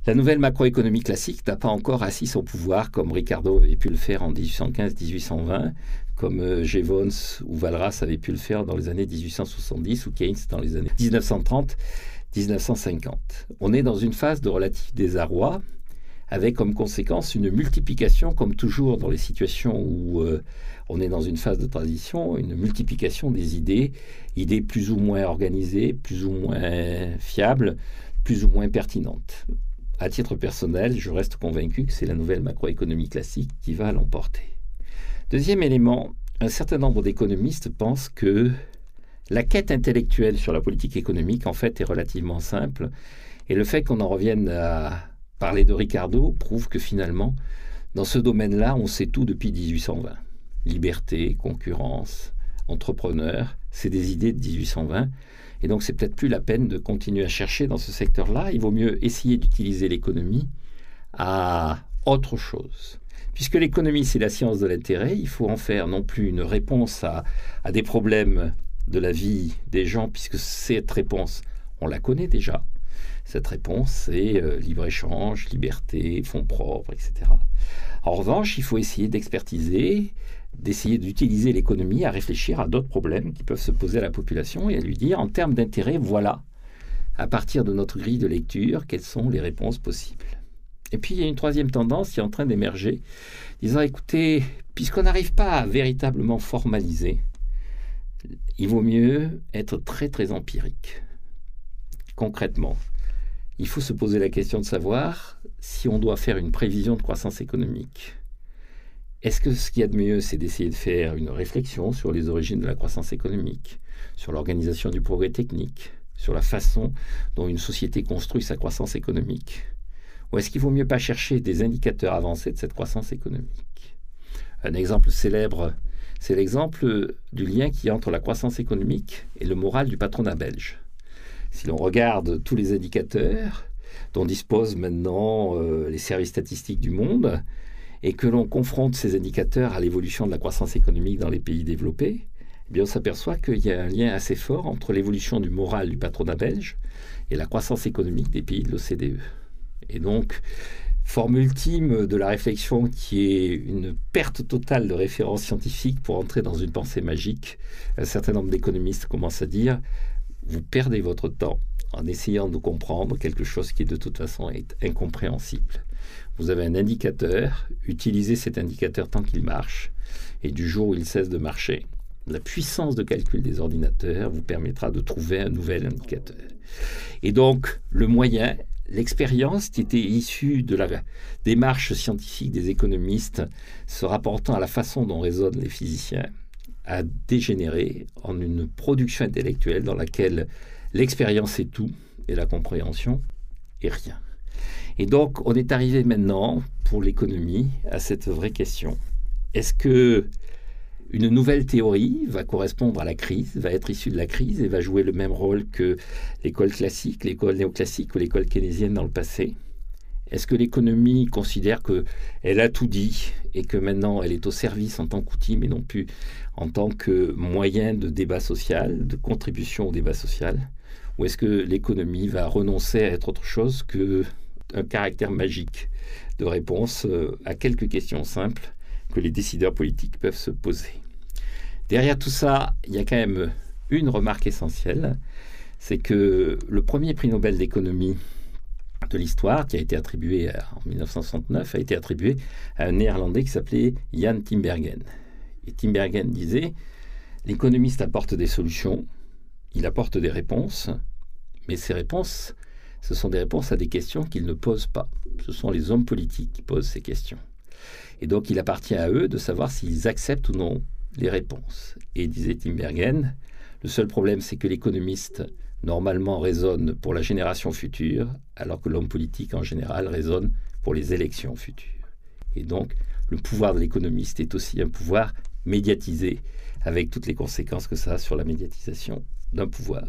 [SPEAKER 2] la nouvelle macroéconomie classique n'a pas encore assis son pouvoir comme Ricardo avait pu le faire en 1815-1820, comme euh, Jevons ou Valras avaient pu le faire dans les années 1870 ou Keynes dans les années 1930-1950. On est dans une phase de relatif désarroi avec comme conséquence une multiplication, comme toujours dans les situations où euh, on est dans une phase de transition, une multiplication des idées, idées plus ou moins organisées, plus ou moins fiables, plus ou moins pertinentes. À titre personnel, je reste convaincu que c'est la nouvelle macroéconomie classique qui va l'emporter. Deuxième élément, un certain nombre d'économistes pensent que la quête intellectuelle sur la politique économique, en fait, est relativement simple. Et le fait qu'on en revienne à parler de Ricardo prouve que finalement, dans ce domaine-là, on sait tout depuis 1820. Liberté, concurrence, entrepreneur, c'est des idées de 1820. Et donc, c'est peut-être plus la peine de continuer à chercher dans ce secteur-là. Il vaut mieux essayer d'utiliser l'économie à autre chose. Puisque l'économie, c'est la science de l'intérêt, il faut en faire non plus une réponse à, à des problèmes de la vie des gens, puisque cette réponse, on la connaît déjà. Cette réponse, c'est euh, libre-échange, liberté, fonds propres, etc. En revanche, il faut essayer d'expertiser, d'essayer d'utiliser l'économie à réfléchir à d'autres problèmes qui peuvent se poser à la population et à lui dire, en termes d'intérêt, voilà, à partir de notre grille de lecture, quelles sont les réponses possibles. Et puis, il y a une troisième tendance qui est en train d'émerger, disant, écoutez, puisqu'on n'arrive pas à véritablement formaliser, il vaut mieux être très très empirique. Concrètement, il faut se poser la question de savoir si on doit faire une prévision de croissance économique. Est-ce que ce qu'il y a de mieux, c'est d'essayer de faire une réflexion sur les origines de la croissance économique, sur l'organisation du progrès technique, sur la façon dont une société construit sa croissance économique? Ou est-ce qu'il vaut mieux pas chercher des indicateurs avancés de cette croissance économique? Un exemple célèbre c'est l'exemple du lien qui entre la croissance économique et le moral du patronat belge. Si l'on regarde tous les indicateurs dont disposent maintenant euh, les services statistiques du monde, et que l'on confronte ces indicateurs à l'évolution de la croissance économique dans les pays développés, eh on s'aperçoit qu'il y a un lien assez fort entre l'évolution du moral du patronat belge et la croissance économique des pays de l'OCDE. Et donc, forme ultime de la réflexion qui est une perte totale de références scientifiques pour entrer dans une pensée magique. Un certain nombre d'économistes commencent à dire vous perdez votre temps en essayant de comprendre quelque chose qui de toute façon est incompréhensible. Vous avez un indicateur, utilisez cet indicateur tant qu'il marche, et du jour où il cesse de marcher, la puissance de calcul des ordinateurs vous permettra de trouver un nouvel indicateur. Et donc, le moyen L'expérience qui était issue de la démarche scientifique des économistes se rapportant à la façon dont raisonnent les physiciens a dégénéré en une production intellectuelle dans laquelle l'expérience est tout et la compréhension est rien. Et donc on est arrivé maintenant pour l'économie à cette vraie question. Est-ce que une nouvelle théorie va correspondre à la crise, va être issue de la crise et va jouer le même rôle que l'école classique, l'école néoclassique ou l'école keynésienne dans le passé? Est-ce que l'économie considère qu'elle a tout dit et que maintenant elle est au service en tant qu'outil, mais non plus en tant que moyen de débat social, de contribution au débat social? Ou est-ce que l'économie va renoncer à être autre chose qu'un caractère magique de réponse euh, à quelques questions simples que les décideurs politiques peuvent se poser? Derrière tout ça, il y a quand même une remarque essentielle, c'est que le premier prix Nobel d'économie de l'histoire, qui a été attribué en 1969, a été attribué à un néerlandais qui s'appelait Jan Timbergen. Et Timbergen disait, l'économiste apporte des solutions, il apporte des réponses, mais ces réponses, ce sont des réponses à des questions qu'il ne pose pas. Ce sont les hommes politiques qui posent ces questions. Et donc, il appartient à eux de savoir s'ils acceptent ou non les réponses. Et disait Timbergen, le seul problème, c'est que l'économiste, normalement, raisonne pour la génération future, alors que l'homme politique, en général, raisonne pour les élections futures. Et donc, le pouvoir de l'économiste est aussi un pouvoir médiatisé, avec toutes les conséquences que ça a sur la médiatisation d'un pouvoir.